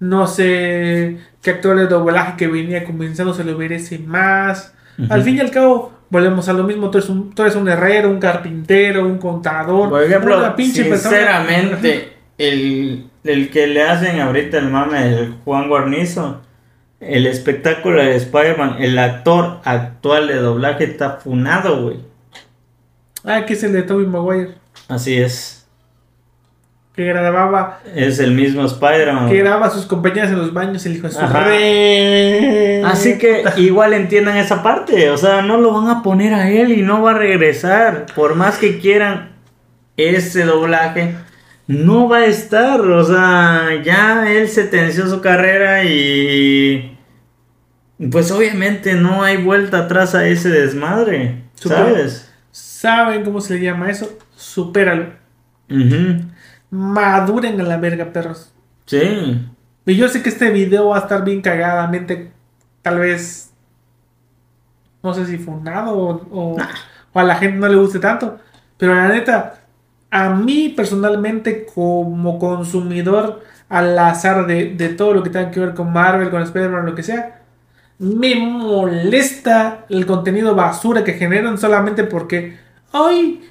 no sé qué actor de doblaje que venía comenzando se lo merece más. Al fin y al cabo, volvemos a lo mismo. Tú eres un, tú eres un herrero, un carpintero, un contador. Por ejemplo, una pinche persona- sinceramente, el, el que le hacen ahorita el mame, el Juan Guarnizo, el espectáculo de Spider-Man, el actor actual de doblaje está funado, güey. Ah, que es el de Tobey Maguire. Así es. Que grababa, Es el mismo Spider-Man. que grababa a sus compañeras en los baños, el hijo de su re- Así que igual entiendan esa parte, o sea, no lo van a poner a él y no va a regresar, por más que quieran ese doblaje, no va a estar, o sea, ya él se tensió su carrera y pues obviamente no hay vuelta atrás a ese desmadre. ¿sabes? ¿Saben cómo se le llama eso? Supéralo. Ujú, Maduren a la verga, perros. Sí, Y yo sé que este video va a estar bien cagadamente, tal vez, no sé si funado o, o, o a la gente no le guste tanto. Pero la neta, a mí personalmente como consumidor al azar de, de todo lo que tenga que ver con Marvel, con Spider-Man, lo que sea, me molesta el contenido basura que generan solamente porque, ay,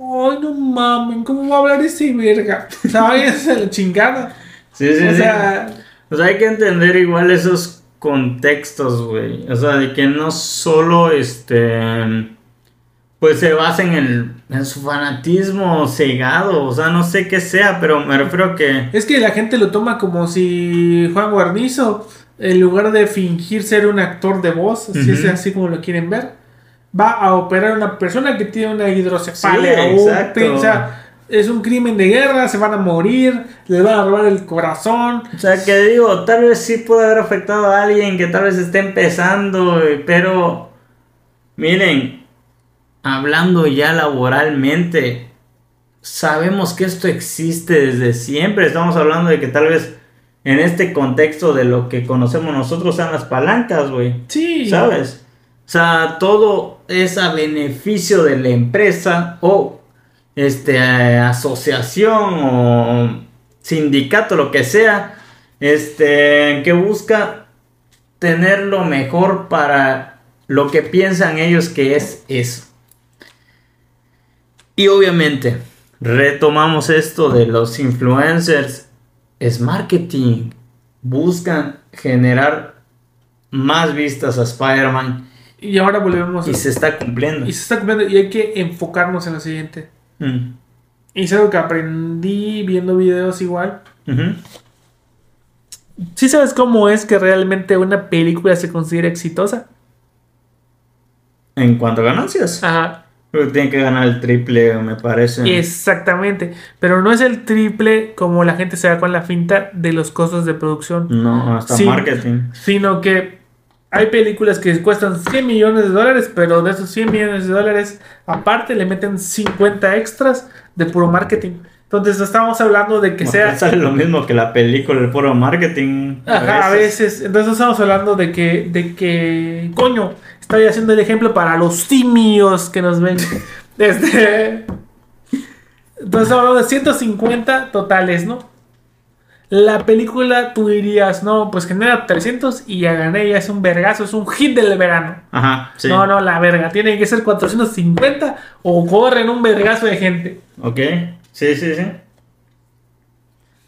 ay, no mamen, ¿cómo va a hablar ese verga? ¿Sabes? La chingada. sí, sí, o sí. sea, O sea, hay que entender igual esos contextos, güey. O sea, de que no solo este. Pues se basen en, en su fanatismo cegado. O sea, no sé qué sea, pero me refiero que. es que la gente lo toma como si Juan Guarnizo, en lugar de fingir ser un actor de voz, si Ujú. es así como lo quieren ver, va a operar a una persona que tiene una hidrocefalia. Sí, o piensa, es un crimen de guerra, se van a morir, les van a robar el corazón. O sea, que digo, tal vez sí puede haber afectado a alguien que tal vez esté empezando, güey, pero. Miren, hablando ya laboralmente, sabemos que esto existe desde siempre. Estamos hablando de que tal vez en este contexto de lo que conocemos nosotros sean las palancas, güey. Sí. ¿Sabes? O sea, todo es a beneficio de la empresa o este asociación o sindicato, lo que sea, este que busca tener lo mejor para lo que piensan ellos que es eso. Y obviamente, retomamos esto de los influencers, es marketing. Buscan generar más vistas a Spider-Man Y ahora volvemos y se está cumpliendo. y se está cumpliendo y hay que enfocarnos en lo siguiente. Mm. Y es algo que aprendí viendo videos igual. Ujú. ¿Sí sabes cómo es que realmente una película se considera exitosa? En cuanto a ganancias, Ajá. que tiene que ganar el triple, me parece. Exactamente. Pero no es el triple como la gente se da con la finta de los costos de producción. No, hasta Sí. marketing. Sino que hay películas que cuestan 100 millones de dólares, pero de esos 100 millones de dólares, aparte le meten 50 extras de puro marketing. Entonces estamos hablando de que Bueno, sea... sale lo mismo que la película, el puro marketing. Ajá, a veces. Entonces estamos hablando de que, de que, coño, estoy haciendo el ejemplo para los simios que nos ven. Este, entonces estamos hablando de 150 totales, ¿no? La película tú dirías, no, pues genera 300 y ya gané, ya es un vergazo, es un hit del verano. Ajá, sí. No, no, la verga, tiene que ser 450 o corren un vergazo de gente. Ok, sí, sí, sí.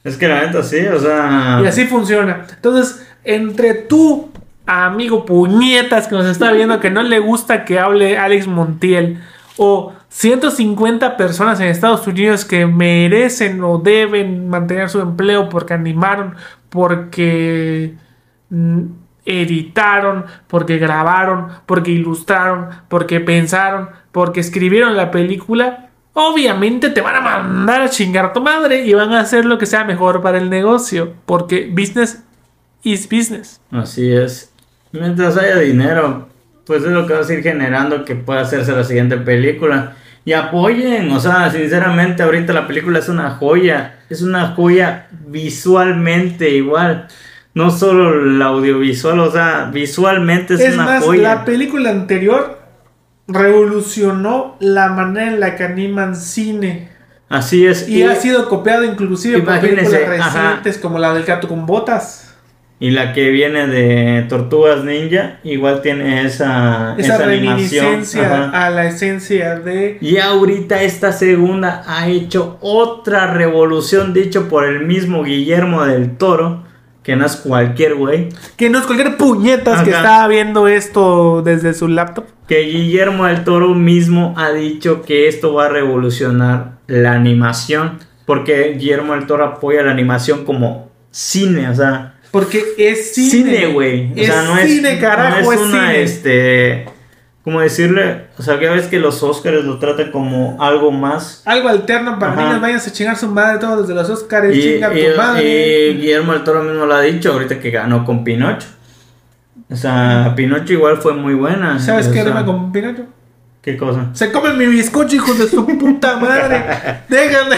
Es que la neta sí, o sea. Y así funciona. Entonces, entre tú, amigo puñetas que nos está viendo, que no le gusta que hable Alex Montiel, o 150 personas en Estados Unidos que merecen o deben mantener su empleo porque animaron, porque mm, editaron, porque grabaron, porque ilustraron, porque pensaron, porque escribieron la película, obviamente te van a mandar a chingar a tu madre y van a hacer lo que sea mejor para el negocio, porque business is business. Así es. Mientras haya dinero, pues es lo que vas a ir generando que pueda hacerse la siguiente película. Y apoyen, o sea, sinceramente ahorita la película es una joya. Es una joya visualmente igual. no solo el audiovisual, o sea, visualmente es, Es una más, joya. la película anterior revolucionó la manera en la que animan cine. Así es. Y, ha sido copiado inclusive por películas ajá. recientes como la del gato con botas. Y la que viene de Tortugas Ninja, igual tiene esa, Esa, reminiscencia a la esencia de... Y ahorita esta segunda ha hecho otra revolución, dicho por el mismo Guillermo del Toro, que no es cualquier güey. Que no es cualquier puñetas que está viendo esto desde su laptop. Que Guillermo del Toro mismo ha dicho que esto va a revolucionar la animación. Porque Guillermo del Toro apoya la animación como cine, o sea, Porque es cine. cine, güey. O sea, no es, cine, carajo, no es es una, cine. este, ¿cómo decirle? O sea, que ves que los Oscars lo tratan como algo más. Algo alterno para Ajá. niños, váyanse a chingar su madre todos desde los Oscars, Y, chinga y- tu madre. y Guillermo del Toro mismo lo ha dicho ahorita que ganó con Pinocho. O sea, Pinocho igual fue muy buena. ¿Sabes qué rima con Pinocho? ¿Qué cosa? Se comen mi bizcocho, hijos de su puta madre. Dejen de,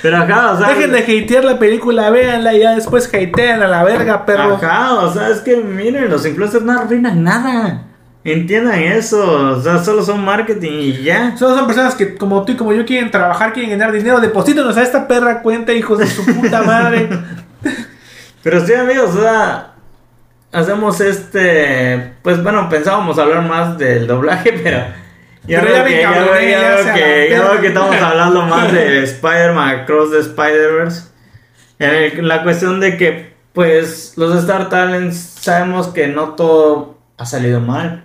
Pero acá, o sea. dejen de hatear la película, véanla y ya después hatean a la verga, perro. Ajá, o sea, es que miren, los influencers no arruinan nada. Entiendan eso, o sea, solo son marketing y ya. Solo son personas que, como tú y como yo, quieren trabajar, quieren ganar dinero. Deposítanos a esta perra cuenta, hijos de su puta madre. Pero sí, amigos, o sea, hacemos este. Pues bueno, pensábamos hablar más del doblaje, pero. Ya Pero ya me que, ya veo- ya ya se que, ya que estamos hablando más de Spider-Man Across the Spider-Verse. La cuestión de que, pues, los Star Talents sabemos que no todo ha salido mal.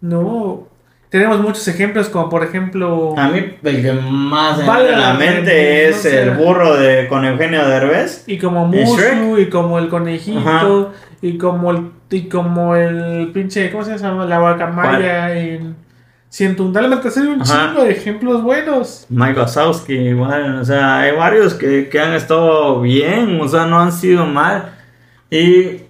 No. Tenemos muchos ejemplos, como por ejemplo. A mí, el que más me Vale a la la mente es no sé. el burro de con Eugenio Derbez. Y como ¿Y Mushu, y como el conejito, Ajá. y como el, y como el pinche, ¿cómo se llama? La guacamaya en Ciento un Dálmatas. Hay un Ajá. chingo de ejemplos buenos. Mike Wazowski, igual, o sea, hay varios que, que han estado bien, o sea, no han sido mal. Y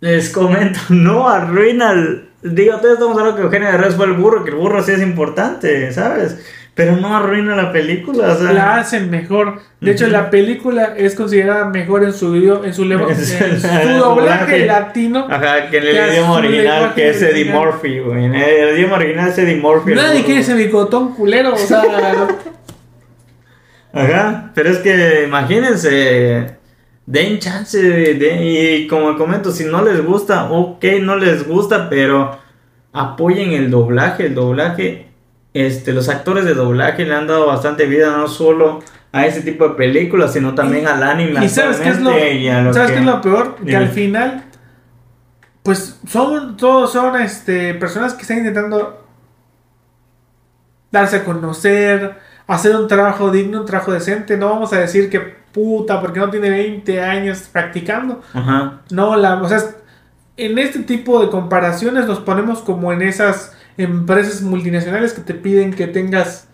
les comento, no arruina el... Digo, todos estamos hablando que Eugenio Derbez fue el burro, que el burro sí es importante, ¿sabes? Pero no arruina la película, o sea... La hacen mejor. De hecho, la película es considerada mejor en su en su, en su doblaje latino. Ajá, que en el idioma original, que es Eddie. Murphy, güey. En el idioma original es Eddie Murphy. Nadie quiere ese bigotón culero, o sea, Ajá, pero es que imagínense, den chance, de, y como comento, si no les gusta, ok, no les gusta, pero apoyen el doblaje, el doblaje, este, los actores de doblaje le han dado bastante vida, no solo a ese tipo de películas, sino también al anime. Y sabes qué es lo, lo ¿sabes que- qué es lo peor? Que Dime. al final, pues son todos son este personas que están intentando darse a conocer, hacer un trabajo digno, un trabajo decente. No vamos a decir que puta, porque no tiene 20 años practicando. Ajá, No, la, o sea, en este tipo de comparaciones nos ponemos como en esas empresas multinacionales que te piden que tengas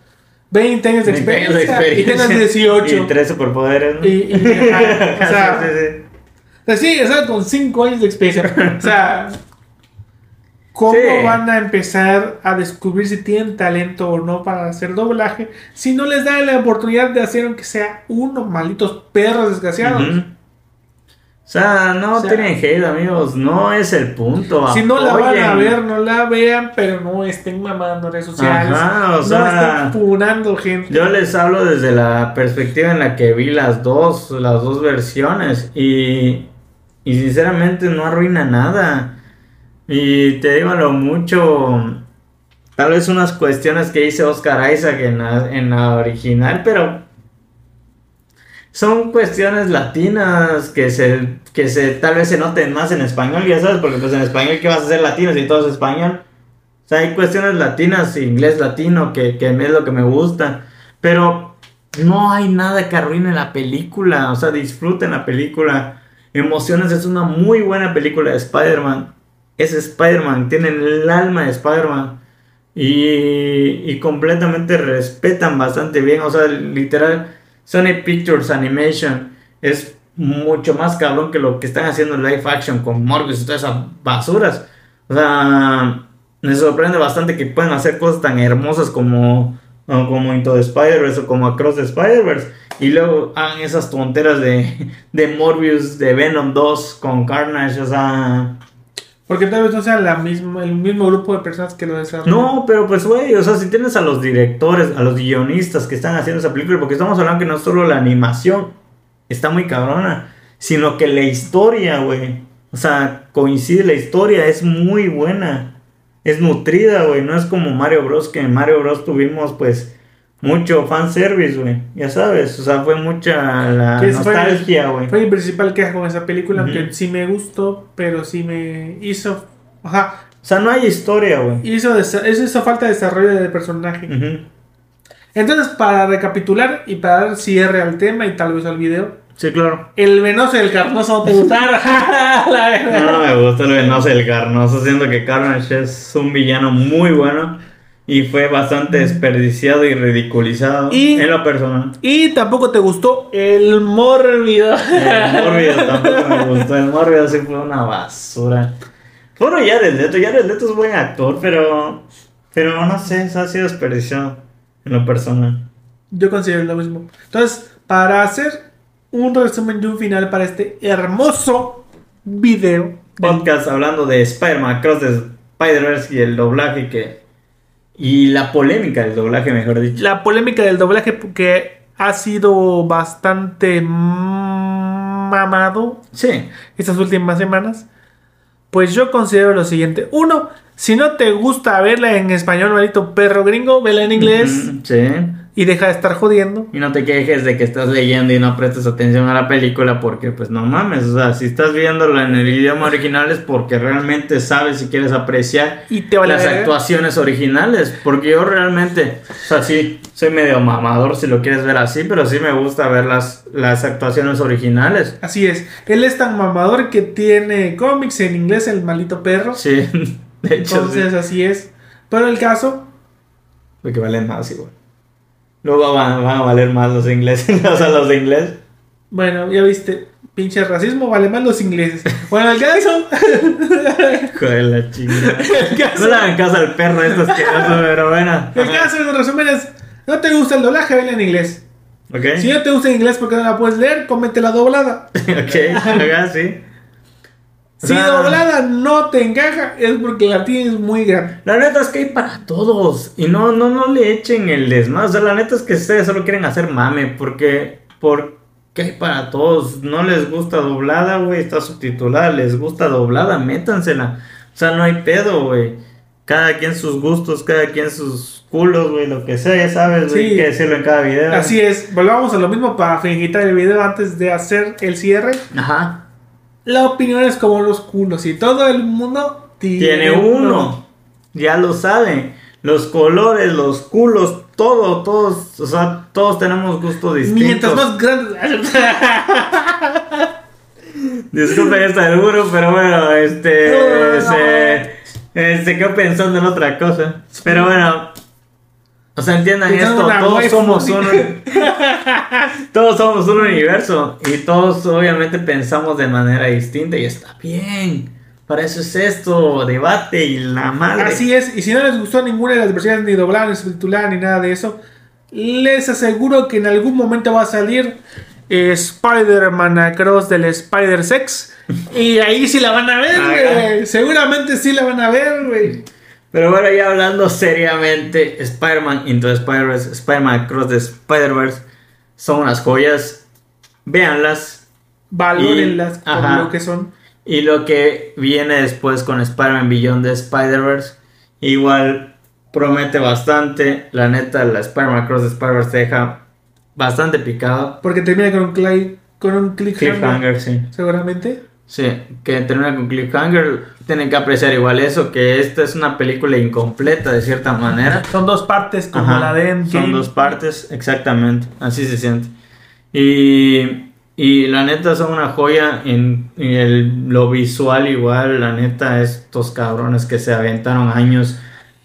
20 años de 20 años experiencia, y tengas 18. Y tres superpoderes, ¿no? Y- y- ajá, o sea, Sí, sí, sí. O sea, sí, o sea, con 5 años de experiencia. O sea, ¿cómo van a empezar a descubrir si tienen talento o no para hacer doblaje si no les dan la oportunidad de hacer aunque sea uno, malditos perros desgraciados? Sea, no O sea, tienen hate, amigos. No es el punto. Si no la van a ver, no la vean, pero no estén mamando en redes sociales. Ajá, o no sea, estén punando gente. Yo les hablo desde la perspectiva en la que vi las dos, las dos versiones y, y sinceramente no arruina nada. Y te digo lo mucho, tal vez unas cuestiones que hice Oscar Isaac en la, en la original, pero son cuestiones latinas que se, que se tal vez se noten más en español, ya sabes, porque pues en español ¿qué vas a hacer latinos y todo es español? O sea, hay cuestiones latinas, inglés latino, que, que es lo que me gusta. Pero no hay nada que arruine la película. O sea, disfruten la película. Emociones es una muy buena película de Spider-Man. Es Spider-Man, tienen el alma de Spider-Man. Y, y completamente respetan bastante bien. O sea, literal, Sony Pictures Animation es mucho más cabrón que lo que están haciendo en live action con Morbius y todas esas basuras. O sea, me sorprende bastante que puedan hacer cosas tan hermosas como como Into the Spider-Verse o como Across the Spider-Verse. Y luego hagan esas tonteras de, de Morbius, de Venom 2 con Carnage, o sea... Porque tal vez no sea la misma, el mismo grupo de personas que lo desarrollan. No, pero pues, güey, o sea, si tienes a los directores, a los guionistas que están haciendo esa película, porque estamos hablando que no solo la animación está muy cabrona, sino que la historia, güey, o sea, coincide, la historia es muy buena, es nutrida, güey, no es como Mario Bros, que en Mario Bros tuvimos, pues, mucho fanservice, güey, ya sabes, o sea, fue mucha la Que nostalgia, güey. Fue mi principal queja con esa película, Ujú. aunque sí me gustó, pero sí me hizo. Ajá. O sea, no hay historia, güey. Hizo, eso hizo falta de desarrollo de personaje. Entonces, para recapitular y para dar cierre al tema y tal vez al video, Sí, claro. el venoso y el carnoso no te gustaron. La verdad. No, no me gusta el venoso y el carnoso. Siento que Carnage es un villano muy bueno y fue bastante desperdiciado y ridiculizado Y- en lo personal. Y tampoco te gustó el mórbido. El Morbido tampoco me gustó. El Morbido sí fue una basura. Bueno, ya del Leto, ya del Leto es buen actor, pero. Pero no sé, se ha sido desperdiciado en lo personal. Yo considero lo mismo. Entonces, para hacer un resumen y un final para este hermoso video. del- Podcast hablando de Spider-Man Cross de Spider-Verse y el doblaje que. Y la polémica del doblaje, mejor dicho. La polémica del doblaje que ha sido bastante mamado Sí. estas últimas semanas. Pues yo considero lo siguiente. Uno, si no te gusta verla en español, maldito perro gringo, vela en inglés Ujú, Sí. Y deja de estar jodiendo. Y no te quejes de que estás leyendo y no prestes atención a la película porque pues no mames, o sea, si estás viéndola en el idioma original es porque realmente sabes si quieres apreciar Y te vale las actuaciones originales, porque yo realmente, o sea, sí, soy medio mamador si lo quieres ver así, pero sí me gusta ver las, las actuaciones originales. Así es. Él es tan mamador que tiene cómics en inglés, el maldito perro. Sí, de hecho, Entonces, sí, así es. Pero el caso, porque valen más igual. Luego van, van a valer más los ingleses, o sea, los de inglés. bueno, ya viste, pinche racismo, vale más los ingleses. Bueno, el caso, Hijo de la chingada. el No le hagan caso al perro esto asqueroso, pero bueno. el caso en resumen es, no te gusta el doblaje, vela en inglés. Ok. Si no te gusta en inglés porque no la puedes leer, cómete la doblada. ok, haga sí. Si doblada no te encaja, es porque la tienes muy grande. La neta es que hay para todos. Y no, no, no le echen el desmadre. O sea, la neta es que ustedes solo quieren hacer mame. Porque, porque hay para todos. No les gusta doblada, güey. Está subtitulada. Les gusta doblada. Métansela. O sea, no hay pedo, güey. Cada quien sus gustos, cada quien sus culos, güey. Lo que sea, ya sabes, güey. Sí. Hay que decirlo en cada video. Así es, volvamos a lo mismo para finiquitar el video antes de hacer el cierre. Ajá. La opinión es como los culos y todo el mundo tiene, Tiene uno. Ya lo sabe. Los colores, los culos, todo, todos, o sea, todos tenemos gustos distintos. Mientras más grande. Disculpen esta alburo, pero bueno, este, No, no, se, eh, se quedó pensando en otra cosa. Pero bueno, o sea, entiendan esto, todos somos un, todos somos un universo y todos obviamente pensamos de manera distinta y está bien. Para eso es esto, debate y la madre. Así es, y si no les gustó ninguna de las versiones, ni doblada, ni subtitulada, ni nada de eso, les aseguro que en algún momento va a salir eh, Spider-Man Across del Spider-Sex. Y ahí sí la van a ver, güey. Seguramente sí la van a ver, güey. Pero bueno, ya hablando seriamente, Spider-Man Into Spider-Verse, Spider-Man Across the Spider-Verse son unas joyas. Véanlas. Valórenlas Y- por ajá. lo que son. Y lo que viene después con Spider-Man Beyond the Spider-Verse, igual promete bastante. La neta, la Spider-Man Across the Spider-Verse deja bastante picado. Porque termina con un, con un cliffhanger, Cliffhanger, sí. seguramente. Sí, que termina con Cliffhanger. Tienen que apreciar igual eso, que esta es una película incompleta de cierta manera. Son dos partes como Ajá, la de Endgame. Son dos partes, exactamente. Así se siente. Y, y la neta son una joya en, en el- lo visual igual. La neta, estos cabrones que se aventaron años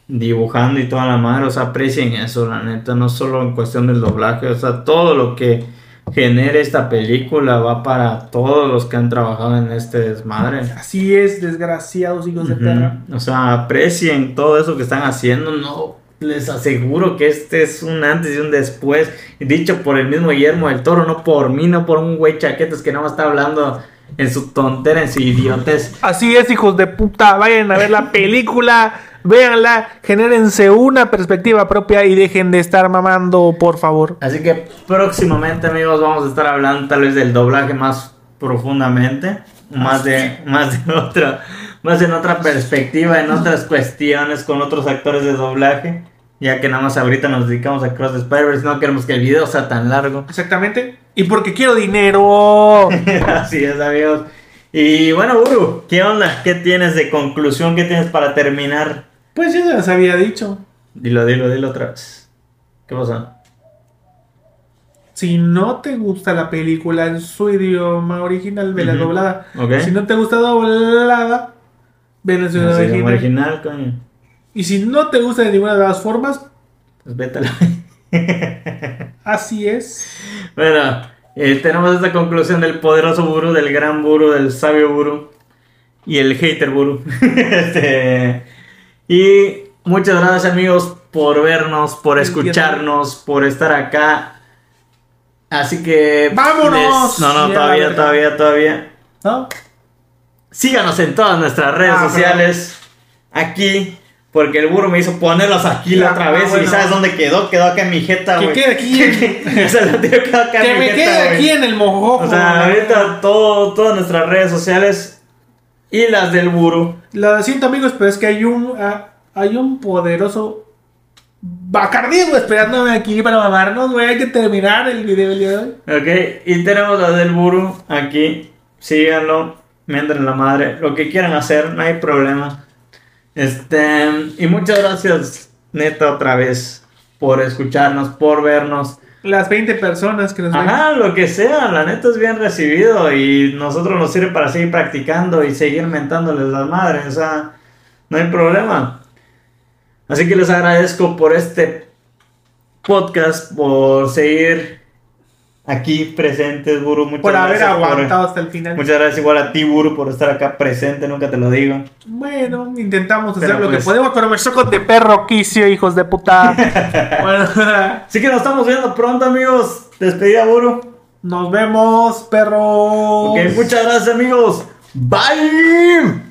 dibujando y toda la madre. O sea, aprecien eso, la neta. No solo en cuestión del doblaje. O sea, todo lo que genere esta película va para todos los que han trabajado en este desmadre. Así es, desgraciados hijos de perra. O sea, aprecien todo eso que están haciendo. No, les aseguro que este es un antes y un después. Dicho por el mismo Guillermo del Toro, no por mí, no por un güey chaquetas que nada más está hablando en su tontera, en su idiotez. Así es, hijos de puta. Vayan a ver la película, véanla, genérense una perspectiva propia y dejen de estar mamando, por favor. Así que próximamente, amigos, vamos a estar hablando tal vez del doblaje más profundamente, más de, más de otra, más en otra perspectiva, en otras cuestiones, con otros actores de doblaje. Ya que nada más ahorita nos dedicamos a Cross the Spider-Verse, no queremos que el video sea tan largo. Exactamente. Y porque quiero dinero. Así es, amigos. Y bueno, Uru, ¿qué onda? ¿Qué tienes de conclusión? ¿Qué tienes para terminar? Pues ya se las había dicho. Dilo, dilo, dilo otra vez. ¿Qué pasa? Si no te gusta la película en su idioma original, ve la Ujú. doblada. Ok. Si no te gusta doblada, ve la Sí, idioma original. original, coño. Y si no te gusta de ninguna de las formas, Pues vete a la... así es. Bueno, eh, tenemos esta conclusión del poderoso Buru, del gran Buru, del sabio Buru y el hater Buru. Este, y muchas gracias amigos por vernos, por escucharnos, por estar acá. Así que... ¡Vámonos! les- No, no, todavía, todavía, todavía. ¿No? Síganos en todas nuestras redes Ah, sociales. Aquí. Porque el burro me hizo ponerlos aquí la Ah, otra vez. bueno. ¿Y sabes dónde quedó? Quedó acá en mi jeta, Que güey. quede aquí en- O sea, lo tío quedó acá Que en mi me jeta, quede aquí en el mojojo. O sea, ahorita todo, todas nuestras redes sociales y las del Buru. Lo siento amigos, pero es que hay un ah, hay un poderoso bacardismo esperándome aquí para mamarnos, güey. Hay que terminar el video el día de hoy. Ok, y tenemos las del Buru aquí. Síganlo, mientren la madre. Lo que quieran hacer, no hay problema. Este, y muchas gracias, neta, otra vez, por escucharnos, por vernos. Las 20 personas que nos. Ajá, lo que sea, la neta es bien recibido y nosotros nos sirve para seguir practicando y seguir mentándoles las madres, o sea, no hay problema. Así que les agradezco por este podcast, por seguir aquí presentes, Buru. Muchas por haber gracias por- aguantado hasta el final. muchas gracias igual a ti, Buru, por estar acá presente, nunca te lo digo. Bueno, intentamos hacer lo pues- que podemos, pero me choco de perro quicio, hijos de puta. bueno, Así que nos estamos viendo pronto, amigos. Despedida, Buru. nos vemos, perro. Ok, muchas gracias, amigos. Bye.